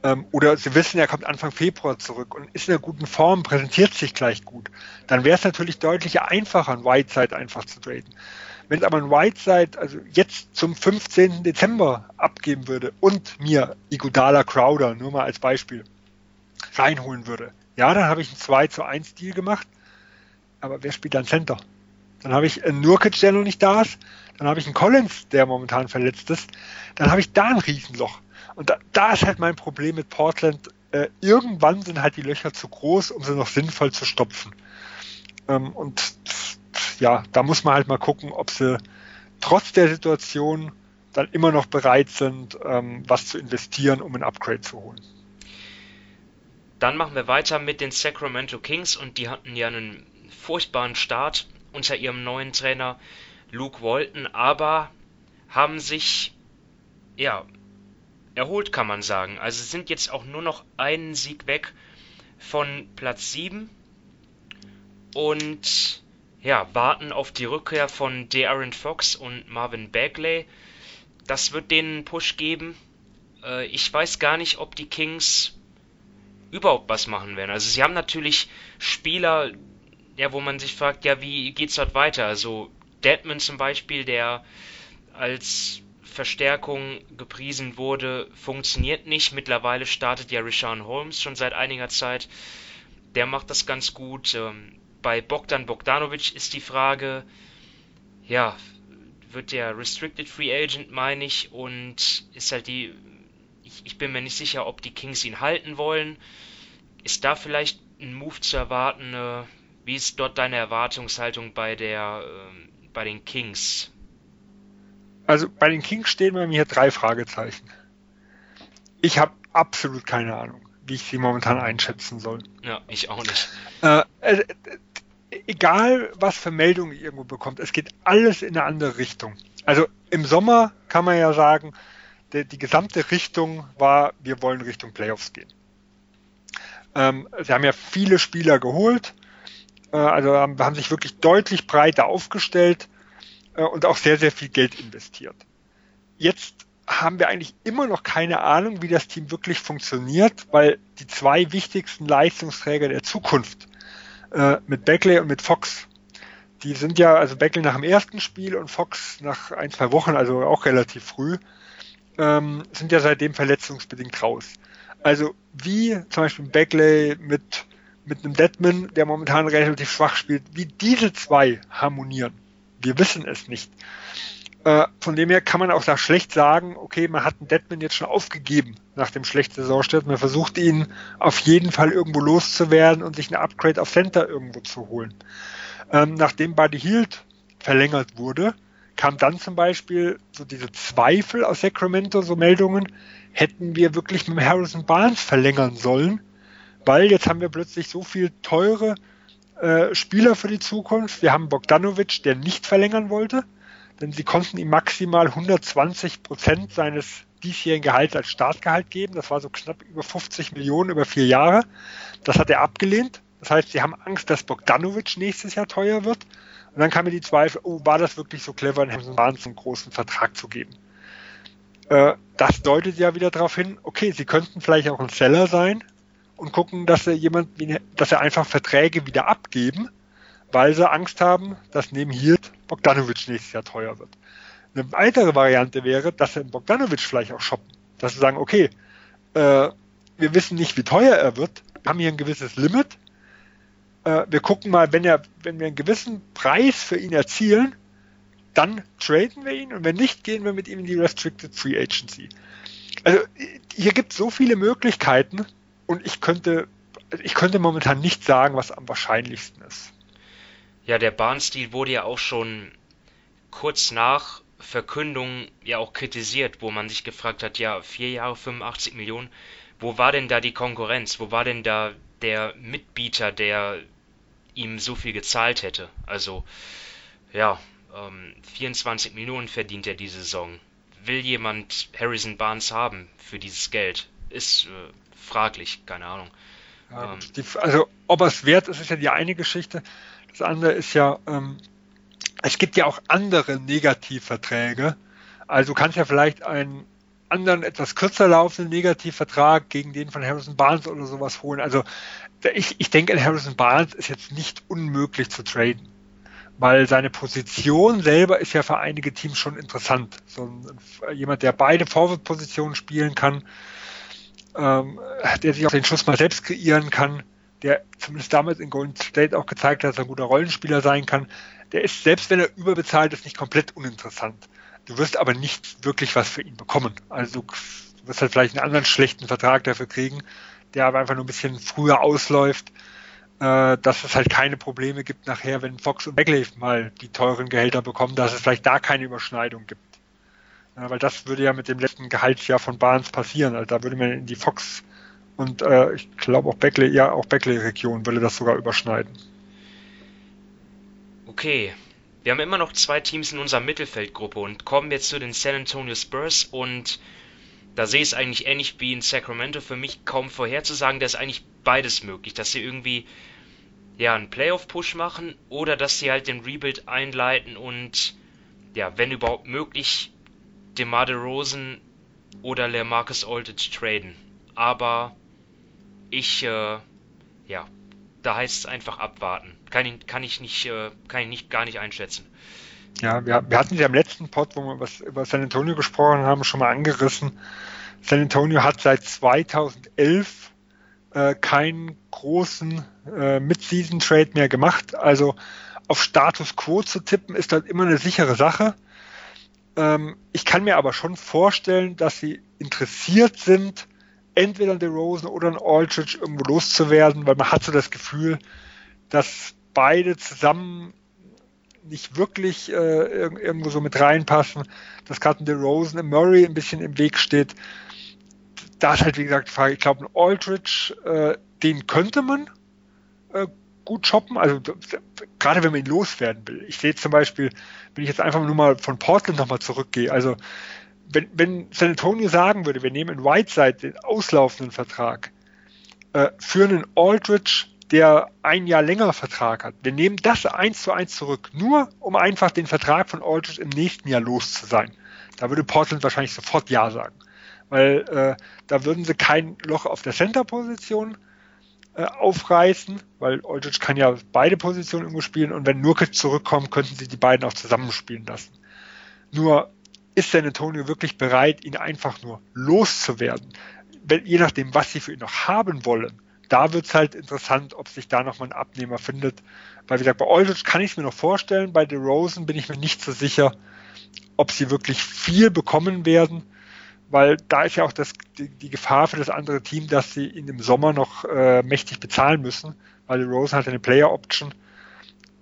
Ähm, oder Sie wissen, er kommt Anfang Februar zurück und ist in einer guten Form, präsentiert sich gleich gut, dann wäre es natürlich deutlich einfacher, ein Whiteside einfach zu traden. Wenn es aber ein Whiteside also jetzt zum 15. Dezember abgeben würde und mir Igudala Crowder, nur mal als Beispiel, reinholen würde, ja, dann habe ich einen 2 zu 1 Deal gemacht, aber wer spielt dann Center? Dann habe ich einen Nurkic, der noch nicht da ist. Dann habe ich einen Collins, der momentan verletzt ist. Dann habe ich da ein Riesenloch. Und da, da ist halt mein Problem mit Portland. Äh, irgendwann sind halt die Löcher zu groß, um sie noch sinnvoll zu stopfen. Ähm, und ja, da muss man halt mal gucken, ob sie trotz der Situation dann immer noch bereit sind, ähm, was zu investieren, um ein Upgrade zu holen. Dann machen wir weiter mit den Sacramento Kings und die hatten ja einen furchtbaren Start unter ihrem neuen Trainer Luke Walton, aber haben sich ja erholt, kann man sagen. Also sind jetzt auch nur noch einen Sieg weg von Platz 7 und ja, warten auf die Rückkehr von De'Aaron Fox und Marvin Bagley. Das wird denen einen Push geben. Äh, ich weiß gar nicht, ob die Kings überhaupt was machen werden. Also sie haben natürlich Spieler, ja, wo man sich fragt, ja, wie geht's dort weiter? Also Deadman zum Beispiel, der als Verstärkung gepriesen wurde, funktioniert nicht. Mittlerweile startet ja Rishan Holmes schon seit einiger Zeit. Der macht das ganz gut. Ähm, bei Bogdan Bogdanovic ist die Frage, ja, wird der Restricted Free Agent, meine ich, und ist halt die, ich, ich bin mir nicht sicher, ob die Kings ihn halten wollen. Ist da vielleicht ein Move zu erwarten? Äh, wie ist dort deine Erwartungshaltung bei der, äh, bei den Kings? Also bei den Kings stehen bei mir drei Fragezeichen. Ich habe absolut keine Ahnung, wie ich sie momentan einschätzen soll. Ja, ich auch nicht. Äh, äh, egal was für Meldungen ihr irgendwo bekommt, es geht alles in eine andere Richtung. Also im Sommer kann man ja sagen, die, die gesamte Richtung war, wir wollen Richtung Playoffs gehen. Ähm, sie haben ja viele Spieler geholt, äh, also haben, haben, sich wirklich deutlich breiter aufgestellt äh, und auch sehr, sehr viel Geld investiert. Jetzt haben wir eigentlich immer noch keine Ahnung, wie das Team wirklich funktioniert, weil die zwei wichtigsten Leistungsträger der Zukunft äh, mit Beckley und mit Fox. Die sind ja, also Beckley nach dem ersten Spiel und Fox nach ein, zwei Wochen, also auch relativ früh, ähm, sind ja seitdem verletzungsbedingt raus. Also wie zum Beispiel Beckley mit, mit einem Deadman, der momentan relativ schwach spielt, wie diese zwei harmonieren. Wir wissen es nicht. Äh, von dem her kann man auch da schlecht sagen, okay, man hat einen Deadman jetzt schon aufgegeben nach dem schlechten Saisonstart. Man versucht ihn auf jeden Fall irgendwo loszuwerden und sich ein Upgrade auf Center irgendwo zu holen. Ähm, nachdem Buddy Hield verlängert wurde, kam dann zum Beispiel so diese Zweifel aus Sacramento, so Meldungen, hätten wir wirklich mit Harrison Barnes verlängern sollen, weil jetzt haben wir plötzlich so viel teure äh, Spieler für die Zukunft. Wir haben Bogdanovic, der nicht verlängern wollte denn sie konnten ihm maximal 120 Prozent seines diesjährigen Gehalts als Startgehalt geben. Das war so knapp über 50 Millionen über vier Jahre. Das hat er abgelehnt. Das heißt, sie haben Angst, dass Bogdanovic nächstes Jahr teuer wird. Und dann kam mir die Zweifel, oh, war das wirklich so clever, Hamilton Barnes einen großen Vertrag zu geben? Äh, das deutet ja wieder darauf hin, okay, sie könnten vielleicht auch ein Seller sein und gucken, dass sie jemand, dass sie einfach Verträge wieder abgeben, weil sie Angst haben, dass neben Hirt Bogdanovic nächstes Jahr teuer wird. Eine weitere Variante wäre, dass sie Bogdanovic vielleicht auch shoppen. Dass sie sagen, okay, äh, wir wissen nicht, wie teuer er wird, haben hier ein gewisses Limit. Äh, wir gucken mal, wenn, er, wenn wir einen gewissen Preis für ihn erzielen, dann traden wir ihn und wenn nicht, gehen wir mit ihm in die Restricted Free Agency. Also hier gibt es so viele Möglichkeiten und ich könnte, ich könnte momentan nicht sagen, was am wahrscheinlichsten ist. Ja, der Bahnstil wurde ja auch schon kurz nach Verkündung ja auch kritisiert, wo man sich gefragt hat, ja, vier Jahre 85 Millionen, wo war denn da die Konkurrenz? Wo war denn da der Mitbieter, der ihm so viel gezahlt hätte? Also, ja, ähm, 24 Millionen verdient er diese Saison. Will jemand Harrison Barnes haben für dieses Geld? Ist äh, fraglich, keine Ahnung. Ja, ähm, die, also, ob er es wert ist, ist ja die eine Geschichte. Das andere ist ja, ähm, es gibt ja auch andere Negativverträge. Also du kannst ja vielleicht einen anderen, etwas kürzer laufenden Negativvertrag gegen den von Harrison Barnes oder sowas holen. Also ich, ich denke, Harrison Barnes ist jetzt nicht unmöglich zu traden. Weil seine Position selber ist ja für einige Teams schon interessant. So ein, jemand, der beide Forward-Positionen spielen kann, ähm, der sich auch den Schuss mal selbst kreieren kann der zumindest damals in Golden State auch gezeigt hat, dass er ein guter Rollenspieler sein kann. Der ist, selbst wenn er überbezahlt ist, nicht komplett uninteressant. Du wirst aber nicht wirklich was für ihn bekommen. Also du wirst halt vielleicht einen anderen schlechten Vertrag dafür kriegen, der aber einfach nur ein bisschen früher ausläuft, äh, dass es halt keine Probleme gibt nachher, wenn Fox und Bagley mal die teuren Gehälter bekommen, dass es vielleicht da keine Überschneidung gibt. Ja, weil das würde ja mit dem letzten Gehaltsjahr von Barnes passieren. Also da würde man in die Fox und äh, ich glaube auch Beckley, ja, auch Beckley-Region würde das sogar überschneiden. Okay. Wir haben immer noch zwei Teams in unserer Mittelfeldgruppe und kommen jetzt zu den San Antonio Spurs und da sehe ich es eigentlich ähnlich wie in Sacramento. Für mich kaum vorherzusagen, da ist eigentlich beides möglich, dass sie irgendwie ja einen Playoff-Push machen oder dass sie halt den Rebuild einleiten und ja, wenn überhaupt möglich, DeMar DeRozan oder LeMarcus Aldridge traden. Aber ich, äh, ja, da heißt es einfach abwarten. Kann, kann ich nicht, äh, kann ich nicht, gar nicht einschätzen. Ja, wir, wir hatten ja im letzten Pod, wo wir was über San Antonio gesprochen haben, schon mal angerissen. San Antonio hat seit 2011 äh, keinen großen äh, Mid-Season-Trade mehr gemacht. Also auf Status Quo zu tippen, ist halt immer eine sichere Sache. Ähm, ich kann mir aber schon vorstellen, dass sie interessiert sind, entweder ein Rosen oder ein Aldridge irgendwo loszuwerden, weil man hat so das Gefühl, dass beide zusammen nicht wirklich äh, irgendwo so mit reinpassen, dass gerade ein Rosen im Murray ein bisschen im Weg steht. Da ist halt, wie gesagt, die Frage, ich glaube, ein Aldridge, äh, den könnte man äh, gut shoppen, also gerade wenn man ihn loswerden will. Ich sehe zum Beispiel, wenn ich jetzt einfach nur mal von Portland nochmal zurückgehe, also wenn, wenn San Antonio sagen würde, wir nehmen in Whiteside den auslaufenden Vertrag äh, für einen Aldridge, der ein Jahr länger Vertrag hat, wir nehmen das eins zu eins zurück, nur um einfach den Vertrag von Aldridge im nächsten Jahr los zu sein. Da würde Portland wahrscheinlich sofort Ja sagen. Weil äh, da würden sie kein Loch auf der Center-Position äh, aufreißen, weil Aldridge kann ja beide Positionen irgendwo spielen und wenn Nurkic zurückkommt, könnten sie die beiden auch zusammenspielen lassen. Nur ist San Antonio wirklich bereit, ihn einfach nur loszuwerden? Wenn, je nachdem, was sie für ihn noch haben wollen, da wird es halt interessant, ob sich da nochmal ein Abnehmer findet. Weil, wie gesagt, bei Aldridge kann ich es mir noch vorstellen, bei DeRozan bin ich mir nicht so sicher, ob sie wirklich viel bekommen werden, weil da ist ja auch das, die, die Gefahr für das andere Team, dass sie ihn im Sommer noch äh, mächtig bezahlen müssen, weil DeRozan hat eine Player-Option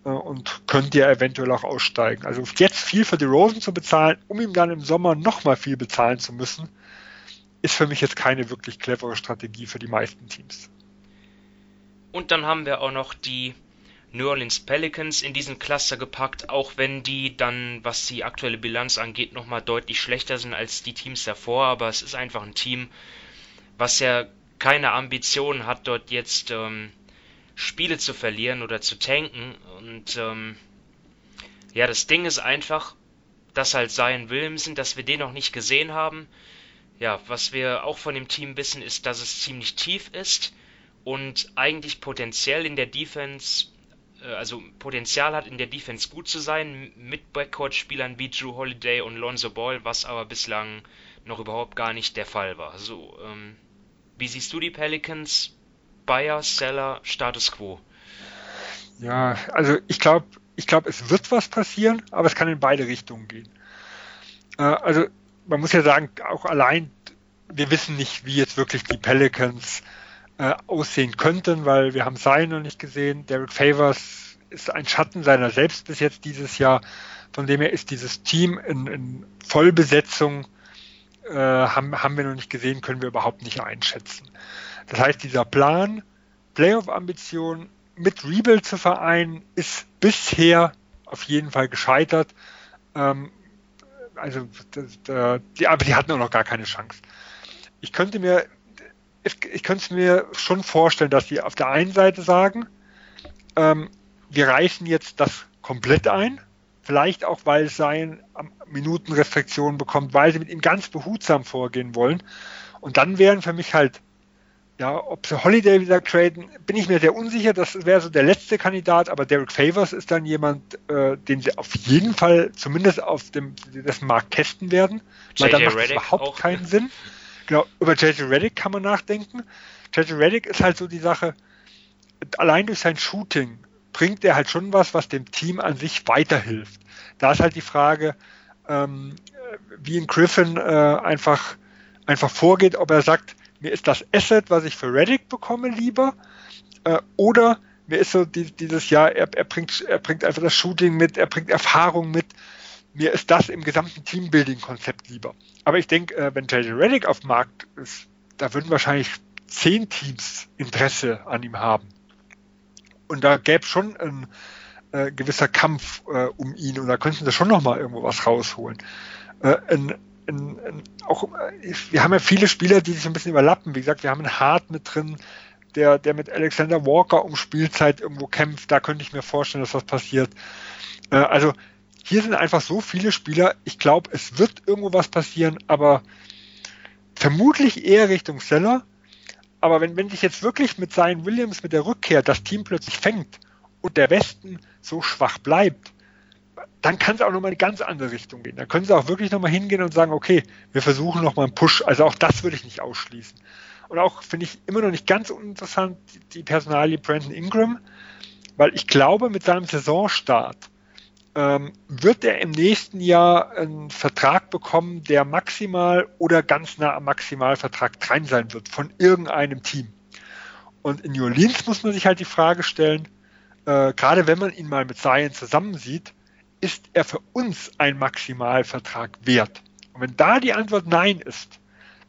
äh, und könnte ja eventuell auch aussteigen. Also jetzt viel für die Rosen zu bezahlen, um ihm dann im Sommer nochmal viel bezahlen zu müssen, ist für mich jetzt keine wirklich clevere Strategie für die meisten Teams. Und dann haben wir auch noch die New Orleans Pelicans in diesen Cluster gepackt, auch wenn die dann, was die aktuelle Bilanz angeht, nochmal deutlich schlechter sind als die Teams davor, aber es ist einfach ein Team, was ja keine Ambitionen hat, dort jetzt ähm, Spiele zu verlieren oder zu tanken. Und ähm, ja, das Ding ist einfach, dass halt Zion Williamson, dass wir den noch nicht gesehen haben. Ja, was wir auch von dem Team wissen, ist, dass es ziemlich tief ist und eigentlich potenziell in der Defense, äh, also Potenzial hat in der Defense gut zu sein, mit Backcourt-Spielern wie Drew Holiday und Lonzo Ball, was aber bislang noch überhaupt gar nicht der Fall war. So, ähm, wie siehst du die Pelicans? Buyer, Seller, Status Quo? Ja, also ich glaube, ich glaube, es wird was passieren, aber es kann in beide Richtungen gehen. Äh, also man muss ja sagen, auch allein, wir wissen nicht, wie jetzt wirklich die Pelicans äh, aussehen könnten, weil wir haben Zion noch nicht gesehen. Derek Favors ist ein Schatten seiner selbst bis jetzt dieses Jahr. Von dem her ist dieses Team in, in Vollbesetzung äh, haben, haben wir noch nicht gesehen, können wir überhaupt nicht einschätzen. Das heißt, dieser Plan, Playoff-Ambitionen mit Rebuild zu vereinen, ist bisher auf jeden Fall gescheitert. Ähm, also, das, die, aber die hatten auch noch gar keine Chance. Ich könnte mir, ich könnte mir schon vorstellen, dass sie auf der einen Seite sagen, ähm, wir reißen jetzt das komplett ein, vielleicht auch, weil es sein Minutenrestriktionen bekommt, weil sie mit ihm ganz behutsam vorgehen wollen. Und dann wären für mich halt ja, ob sie Holiday wieder traden, bin ich mir sehr unsicher. Das wäre so der letzte Kandidat, aber Derek Favors ist dann jemand, äh, den sie auf jeden Fall zumindest auf dem dessen Markt testen werden, weil dann macht es überhaupt auch. keinen Sinn. *laughs* Genau, über JJ Reddick kann man nachdenken. JJ Reddick ist halt so die Sache, allein durch sein Shooting bringt er halt schon was, was dem Team an sich weiterhilft. Da ist halt die Frage, ähm, wie in Griffin äh, einfach, einfach vorgeht, ob er sagt, mir ist das Asset, was ich für Reddick bekomme, lieber, äh, oder mir ist so die, dieses Jahr, er, er, bringt, er bringt einfach das Shooting mit, er bringt Erfahrung mit, mir ist das im gesamten Teambuilding-Konzept lieber. Aber ich denke, äh, wenn JJ Reddick auf dem Markt ist, da würden wahrscheinlich zehn Teams Interesse an ihm haben. Und da gäbe es schon ein äh, gewisser Kampf äh, um ihn und da könnten sie schon nochmal irgendwo was rausholen. Äh, ein, ein, ein, auch, äh, wir haben ja viele Spieler, die sich ein bisschen überlappen. Wie gesagt, wir haben einen Hart mit drin, der, der mit Alexander Walker um Spielzeit irgendwo kämpft. Da könnte ich mir vorstellen, dass was passiert. Äh, also hier sind einfach so viele Spieler. Ich glaube, es wird irgendwo was passieren, aber vermutlich eher Richtung Seller aber wenn, wenn sich jetzt wirklich mit Zion Williams, mit der Rückkehr, das Team plötzlich fängt und der Westen so schwach bleibt, dann kann es auch nochmal in eine ganz andere Richtung gehen. Dann können sie auch wirklich nochmal hingehen und sagen, okay, wir versuchen nochmal einen Push. Also auch das würde ich nicht ausschließen. Und auch finde ich immer noch nicht ganz uninteressant die Personalie Brandon Ingram, weil ich glaube, mit seinem Saisonstart ähm, wird er im nächsten Jahr einen Vertrag bekommen, der maximal oder ganz nah am Maximalvertrag dran sein wird von irgendeinem Team. Und in New Orleans muss man sich halt die Frage stellen, äh, gerade wenn man ihn mal mit Zion zusammensieht, ist er für uns ein Maximalvertrag wert? Und wenn da die Antwort Nein ist,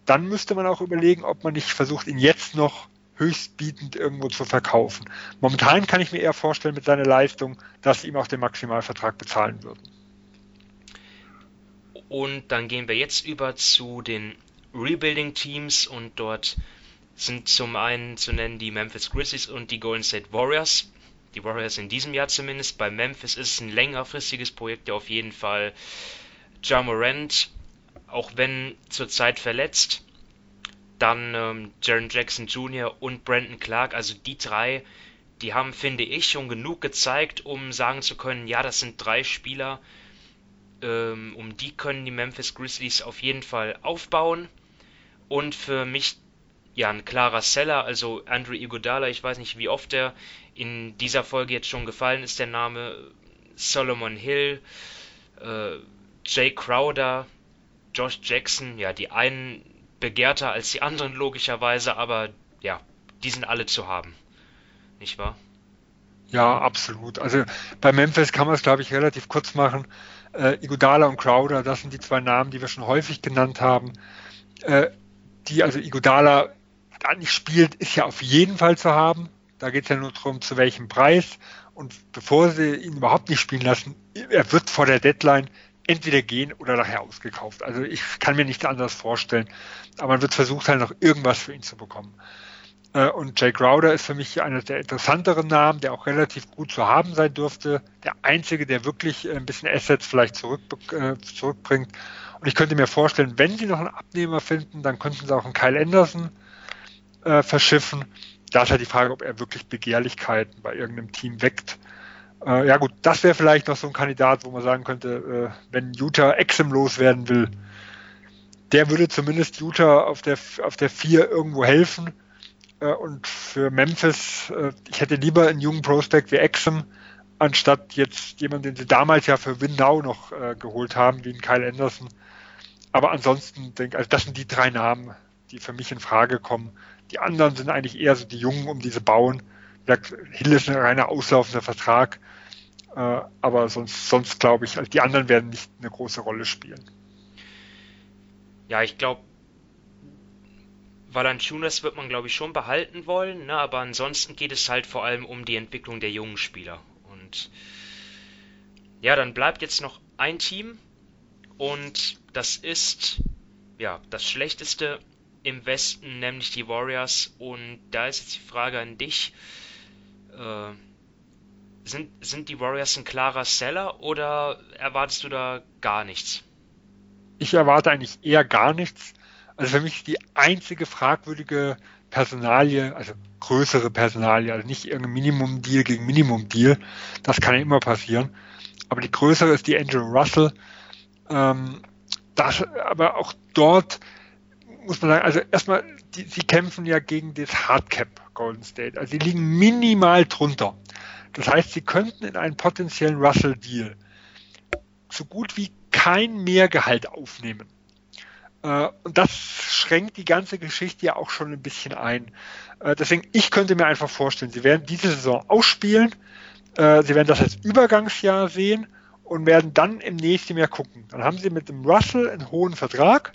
dann müsste man auch überlegen, ob man nicht versucht, ihn jetzt noch höchstbietend irgendwo zu verkaufen. Momentan kann ich mir eher vorstellen mit seiner Leistung, dass sie ihm auch den Maximalvertrag bezahlen würden. Und dann gehen wir jetzt über zu den Rebuilding-Teams und dort sind zum einen zu nennen die Memphis Grizzlies und die Golden State Warriors. Die Warriors in diesem Jahr zumindest. Bei Memphis ist es ein längerfristiges Projekt, ja auf jeden Fall. Ja Morant, auch wenn zurzeit verletzt, dann ähm, Jaron Jackson Jr. und Brandon Clark, also die drei, die haben, finde ich, schon genug gezeigt, um sagen zu können, ja, das sind drei Spieler, ähm, um die können die Memphis Grizzlies auf jeden Fall aufbauen. Und für mich, ja, ein klarer Seller, also Andrew Iguodala, ich weiß nicht, wie oft der in dieser Folge jetzt schon gefallen ist, der Name Solomon Hill, äh, Jay Crowder, Josh Jackson, ja, die einen begehrter als die anderen logischerweise, aber ja, die sind alle zu haben. Nicht wahr? Ja, absolut. Also bei Memphis kann man es, glaube ich, relativ kurz machen. Äh, Igodala und Crowder, das sind die zwei Namen, die wir schon häufig genannt haben. Äh, die also Igodala da nicht spielt, ist ja auf jeden Fall zu haben. Da geht es ja nur darum, zu welchem Preis. Und bevor sie ihn überhaupt nicht spielen lassen, er wird vor der Deadline entweder gehen oder nachher ausgekauft. Also ich kann mir nichts anderes vorstellen. Aber man wird versucht halt noch irgendwas für ihn zu bekommen. Äh, und Jake Crowder ist für mich einer der interessanteren Namen, der auch relativ gut zu haben sein dürfte. Der einzige, der wirklich ein bisschen Assets vielleicht zurück, äh, zurückbringt. Und ich könnte mir vorstellen, wenn sie noch einen Abnehmer finden, dann könnten sie auch einen Kyle Anderson äh, verschiffen. Da ist halt die Frage, ob er wirklich Begehrlichkeiten bei irgendeinem Team weckt. Äh, ja gut, das wäre vielleicht noch so ein Kandidat, wo man sagen könnte, äh, wenn Utah Exim loswerden will, der würde zumindest Utah auf der auf der 4 irgendwo helfen. Äh, und für Memphis, äh, ich hätte lieber einen jungen Prospect wie Exim, anstatt jetzt jemanden, den sie damals ja für Win Now noch äh, geholt haben, wie ein Kyle Anderson. Aber ansonsten denke also das sind die drei Namen, die für mich in Frage kommen. Die anderen sind eigentlich eher so die Jungen, um diese bauen. Hill ist ein reiner auslaufender Vertrag. Äh, aber sonst, sonst glaube ich, die anderen werden nicht eine große Rolle spielen. Ja, ich glaube, Valanciunas wird man, glaube ich, schon behalten wollen, ne? aber ansonsten geht es halt vor allem um die Entwicklung der jungen Spieler. Und ja, dann bleibt jetzt noch ein Team und das ist ja das schlechteste im Westen, nämlich die Warriors. Und da ist jetzt die Frage an dich. Äh, sind, sind die Warriors ein klarer Seller oder erwartest du da gar nichts? Ich erwarte eigentlich eher gar nichts. Also für mich die einzige fragwürdige Personalie, also größere Personalie, also nicht irgendein Minimum-Deal gegen Minimum-Deal, das kann ja immer passieren. Aber die größere ist die Angel Russell. Ähm, das, aber auch dort muss man sagen, also erstmal, die, sie kämpfen ja gegen das Hardcap Golden State. Also sie liegen minimal drunter. Das heißt, sie könnten in einen potenziellen Russell-Deal so gut wie kein Mehrgehalt aufnehmen. Äh, und das schränkt die ganze Geschichte ja auch schon ein bisschen ein. Äh, deswegen, ich könnte mir einfach vorstellen, sie werden diese Saison ausspielen, äh, sie werden das als Übergangsjahr sehen und werden dann im nächsten Jahr gucken. Dann haben sie mit dem Russell einen hohen Vertrag,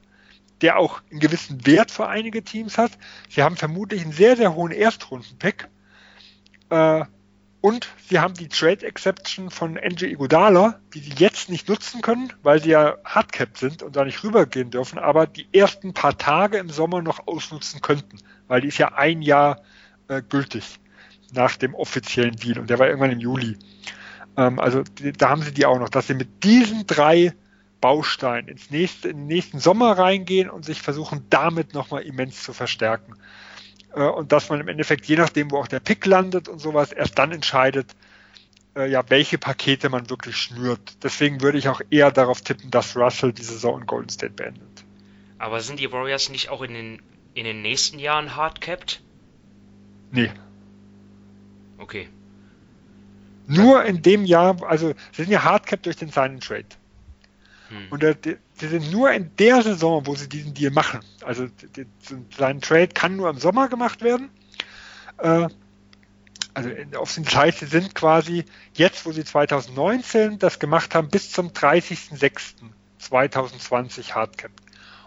der auch einen gewissen Wert für einige Teams hat. Sie haben vermutlich einen sehr, sehr hohen Erstrunden-Pick. Und sie haben die Trade Exception von NG Iguodala, die sie jetzt nicht nutzen können, weil sie ja hardcapped sind und da nicht rübergehen dürfen, aber die ersten paar Tage im Sommer noch ausnutzen könnten, weil die ist ja ein Jahr äh, gültig nach dem offiziellen Deal und der war irgendwann im Juli. Ähm, also die, da haben sie die auch noch, dass sie mit diesen drei Bausteinen ins nächste, in den nächsten Sommer reingehen und sich versuchen, damit nochmal immens zu verstärken. Äh, und dass man im Endeffekt, je nachdem, wo auch der Pick landet und sowas, erst dann entscheidet, äh, ja, welche Pakete man wirklich schnürt. Deswegen würde ich auch eher darauf tippen, dass Russell die Saison in Golden State beendet. Aber sind die Warriors nicht auch in den, in den nächsten Jahren hardcapped? Nee. Okay. Nur in dem Jahr, also sie sind ja hardcapped durch den Sign Trade. Hm. Und sie sind nur in der Saison, wo sie diesen Deal machen. Also sein Trade kann nur im Sommer gemacht werden. Äh, also auf den Details, sie sind quasi jetzt, wo sie 2019 das gemacht haben, bis zum 30.06.2020 Hardcap.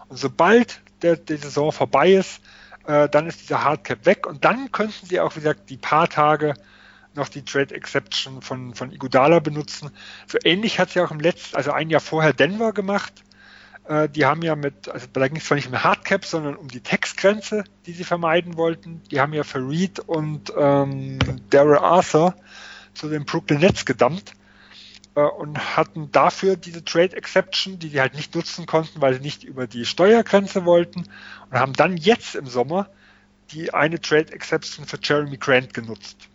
Und sobald der, die Saison vorbei ist, äh, dann ist dieser Hardcap weg und dann könnten sie auch, wie gesagt, die paar Tage noch die Trade Exception von, von Igudala benutzen. So ähnlich hat sie auch im letzten, also ein Jahr vorher Denver gemacht. Äh, die haben ja mit, also da ging es zwar nicht um Hardcap, sondern um die Textgrenze, die sie vermeiden wollten. Die haben ja für Reed und ähm, Daryl Arthur zu den Brooklyn Nets gedammt äh, und hatten dafür diese Trade Exception, die sie halt nicht nutzen konnten, weil sie nicht über die Steuergrenze wollten und haben dann jetzt im Sommer die eine Trade Exception für Jeremy Grant genutzt.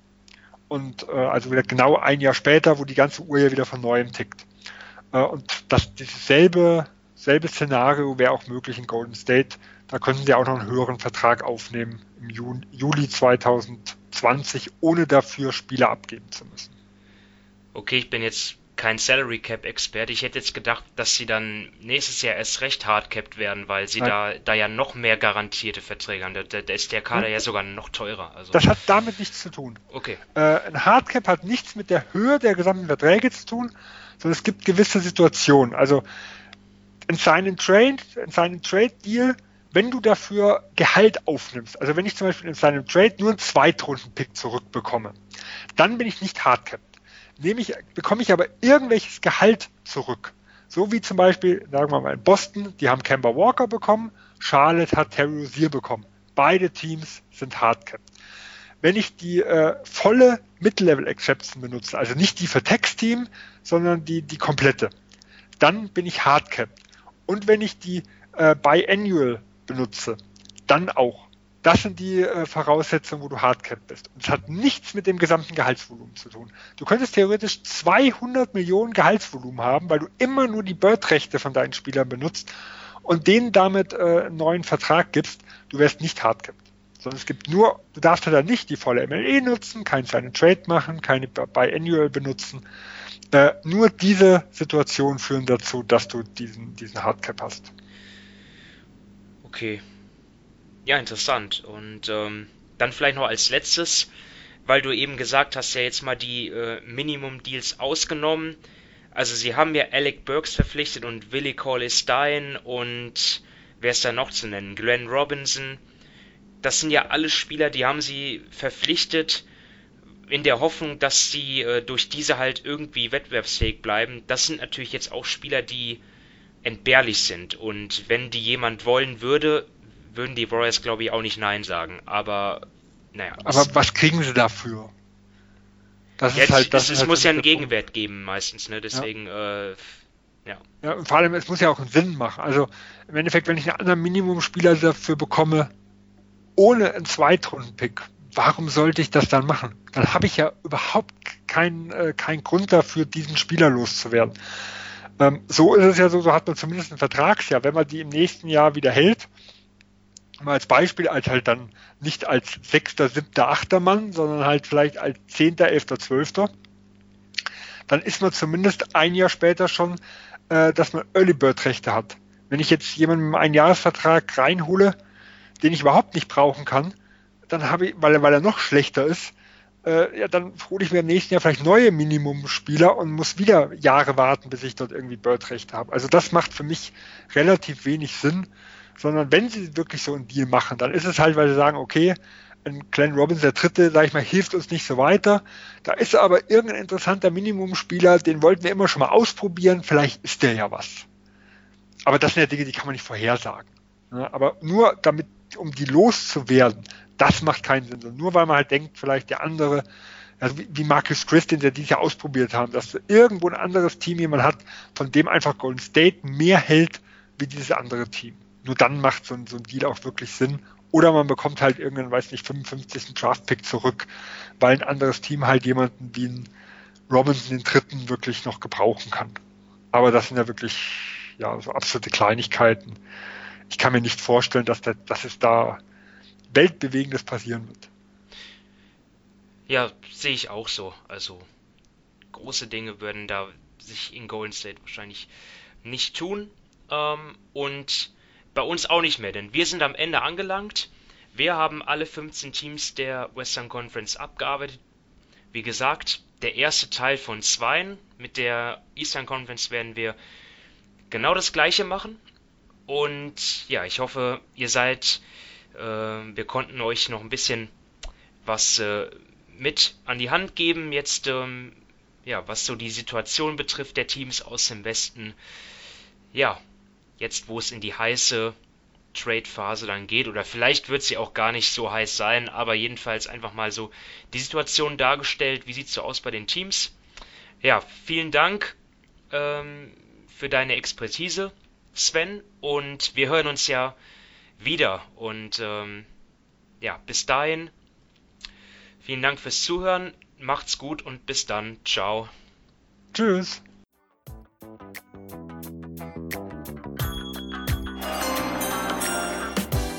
Und äh, also wieder genau ein Jahr später, wo die ganze Uhr ja wieder von neuem tickt. Äh, und das dieses selbe Szenario wäre auch möglich in Golden State. Da könnten sie auch noch einen höheren Vertrag aufnehmen im Juli 2020, ohne dafür Spieler abgeben zu müssen. Okay, ich bin jetzt kein Salary Cap Experte. Ich hätte jetzt gedacht, dass sie dann nächstes Jahr erst recht hardcapped werden, weil sie da, da ja noch mehr garantierte Verträge haben. Da, da ist der Kader hm? ja sogar noch teurer. Also. Das hat damit nichts zu tun. Okay. Äh, ein Hardcap hat nichts mit der Höhe der gesamten Verträge zu tun, sondern es gibt gewisse Situationen. Also in seinen Trade, in seinen Trade Deal, wenn du dafür Gehalt aufnimmst, also wenn ich zum Beispiel in seinem Trade nur einen Zweitrunden-Pick zurückbekomme, dann bin ich nicht hardcapped. Nehme ich, bekomme ich aber irgendwelches Gehalt zurück. So wie zum Beispiel, sagen wir mal in Boston, die haben Kemba Walker bekommen, Charlotte hat Terry Rozier bekommen. Beide Teams sind hardcapped. Wenn ich die äh, volle Mid-Level Exception benutze, also nicht die für Text-Team, sondern die, die komplette, dann bin ich hardcapped. Und wenn ich die äh, Biannual benutze, dann auch. Das sind die äh, Voraussetzungen, wo du Hardcap bist. Und es hat nichts mit dem gesamten Gehaltsvolumen zu tun. Du könntest theoretisch 200 Millionen Gehaltsvolumen haben, weil du immer nur die Bird-Rechte von deinen Spielern benutzt und denen damit äh, einen neuen Vertrag gibst. Du wärst nicht Hardcapped. Sondern es gibt nur, du darfst halt dann nicht die volle MLE nutzen, keinen seinen Trade machen, keine Biannual benutzen. Äh, nur diese Situationen führen dazu, dass du diesen, diesen Hardcap hast. Okay. Ja, interessant. Und ähm, dann vielleicht noch als letztes, weil du eben gesagt hast, ja jetzt mal die äh, Minimum-Deals ausgenommen. Also sie haben ja Alec Burks verpflichtet und Willie Cauley Stein und wer ist da noch zu nennen? Glenn Robinson. Das sind ja alle Spieler, die haben sie verpflichtet, in der Hoffnung, dass sie äh, durch diese halt irgendwie wettbewerbsfähig bleiben. Das sind natürlich jetzt auch Spieler, die entbehrlich sind. Und wenn die jemand wollen würde, würden die Warriors, glaube ich, auch nicht Nein sagen. Aber, naja. Aber was kriegen sie dafür? Das ja, ist halt, das es, es halt muss ja einen Gegenwert geben, meistens, ne? Deswegen, ja. Äh, ja. Ja, vor allem, es muss ja auch einen Sinn machen. Also, im Endeffekt, wenn ich einen anderen Minimumspieler dafür bekomme, ohne einen Zweitrunden-Pick, warum sollte ich das dann machen? Dann habe ich ja überhaupt keinen äh, kein Grund dafür, diesen Spieler loszuwerden. Ähm, so ist es ja so, so hat man zumindest ein Vertragsjahr. Wenn man die im nächsten Jahr wieder hält, mal als Beispiel, als halt dann nicht als sechster, siebter, achter Mann, sondern halt vielleicht als zehnter, elfter, zwölfter, dann ist man zumindest ein Jahr später schon, äh, dass man Early Bird Rechte hat. Wenn ich jetzt jemanden mit einem Einjahresvertrag reinhole, den ich überhaupt nicht brauchen kann, dann habe ich, weil, weil er noch schlechter ist, äh, ja, dann hole ich mir im nächsten Jahr vielleicht neue Minimumspieler und muss wieder Jahre warten, bis ich dort irgendwie Bird-Recht habe. Also das macht für mich relativ wenig Sinn, sondern wenn sie wirklich so einen Deal machen, dann ist es halt, weil sie sagen, okay, ein Glenn Robbins, der dritte, sag ich mal, hilft uns nicht so weiter. Da ist aber irgendein interessanter Minimumspieler, den wollten wir immer schon mal ausprobieren, vielleicht ist der ja was. Aber das sind ja Dinge, die kann man nicht vorhersagen. Aber nur damit, um die loszuwerden, das macht keinen Sinn. Nur weil man halt denkt, vielleicht der andere, also wie Marcus Chris, den sie dieses Jahr ausprobiert haben, dass irgendwo ein anderes Team jemand hat, von dem einfach Golden State mehr hält wie dieses andere Team. Nur dann macht so ein, so ein Deal auch wirklich Sinn. Oder man bekommt halt irgendeinen, weiß nicht, 55. Draft-Pick zurück, weil ein anderes Team halt jemanden wie ein Robinson den dritten wirklich noch gebrauchen kann. Aber das sind ja wirklich ja so absolute Kleinigkeiten. Ich kann mir nicht vorstellen, dass, der, dass es da Weltbewegendes passieren wird. Ja, sehe ich auch so. Also große Dinge würden da sich in Golden State wahrscheinlich nicht tun. Ähm, und bei uns auch nicht mehr, denn wir sind am Ende angelangt. Wir haben alle 15 Teams der Western Conference abgearbeitet. Wie gesagt, der erste Teil von zweien. Mit der Eastern Conference werden wir genau das gleiche machen. Und ja, ich hoffe, ihr seid äh, wir konnten euch noch ein bisschen was äh, mit an die Hand geben, jetzt, ähm, ja, was so die Situation betrifft der Teams aus dem Westen. Ja, jetzt, wo es in die heiße Trade-Phase dann geht, oder vielleicht wird sie auch gar nicht so heiß sein, aber jedenfalls einfach mal so die Situation dargestellt. Wie sieht es so aus bei den Teams? Ja, vielen Dank ähm, für deine Expertise, Sven, und wir hören uns ja wieder. Und ähm, ja, bis dahin, vielen Dank fürs Zuhören, macht's gut und bis dann. Ciao. Tschüss.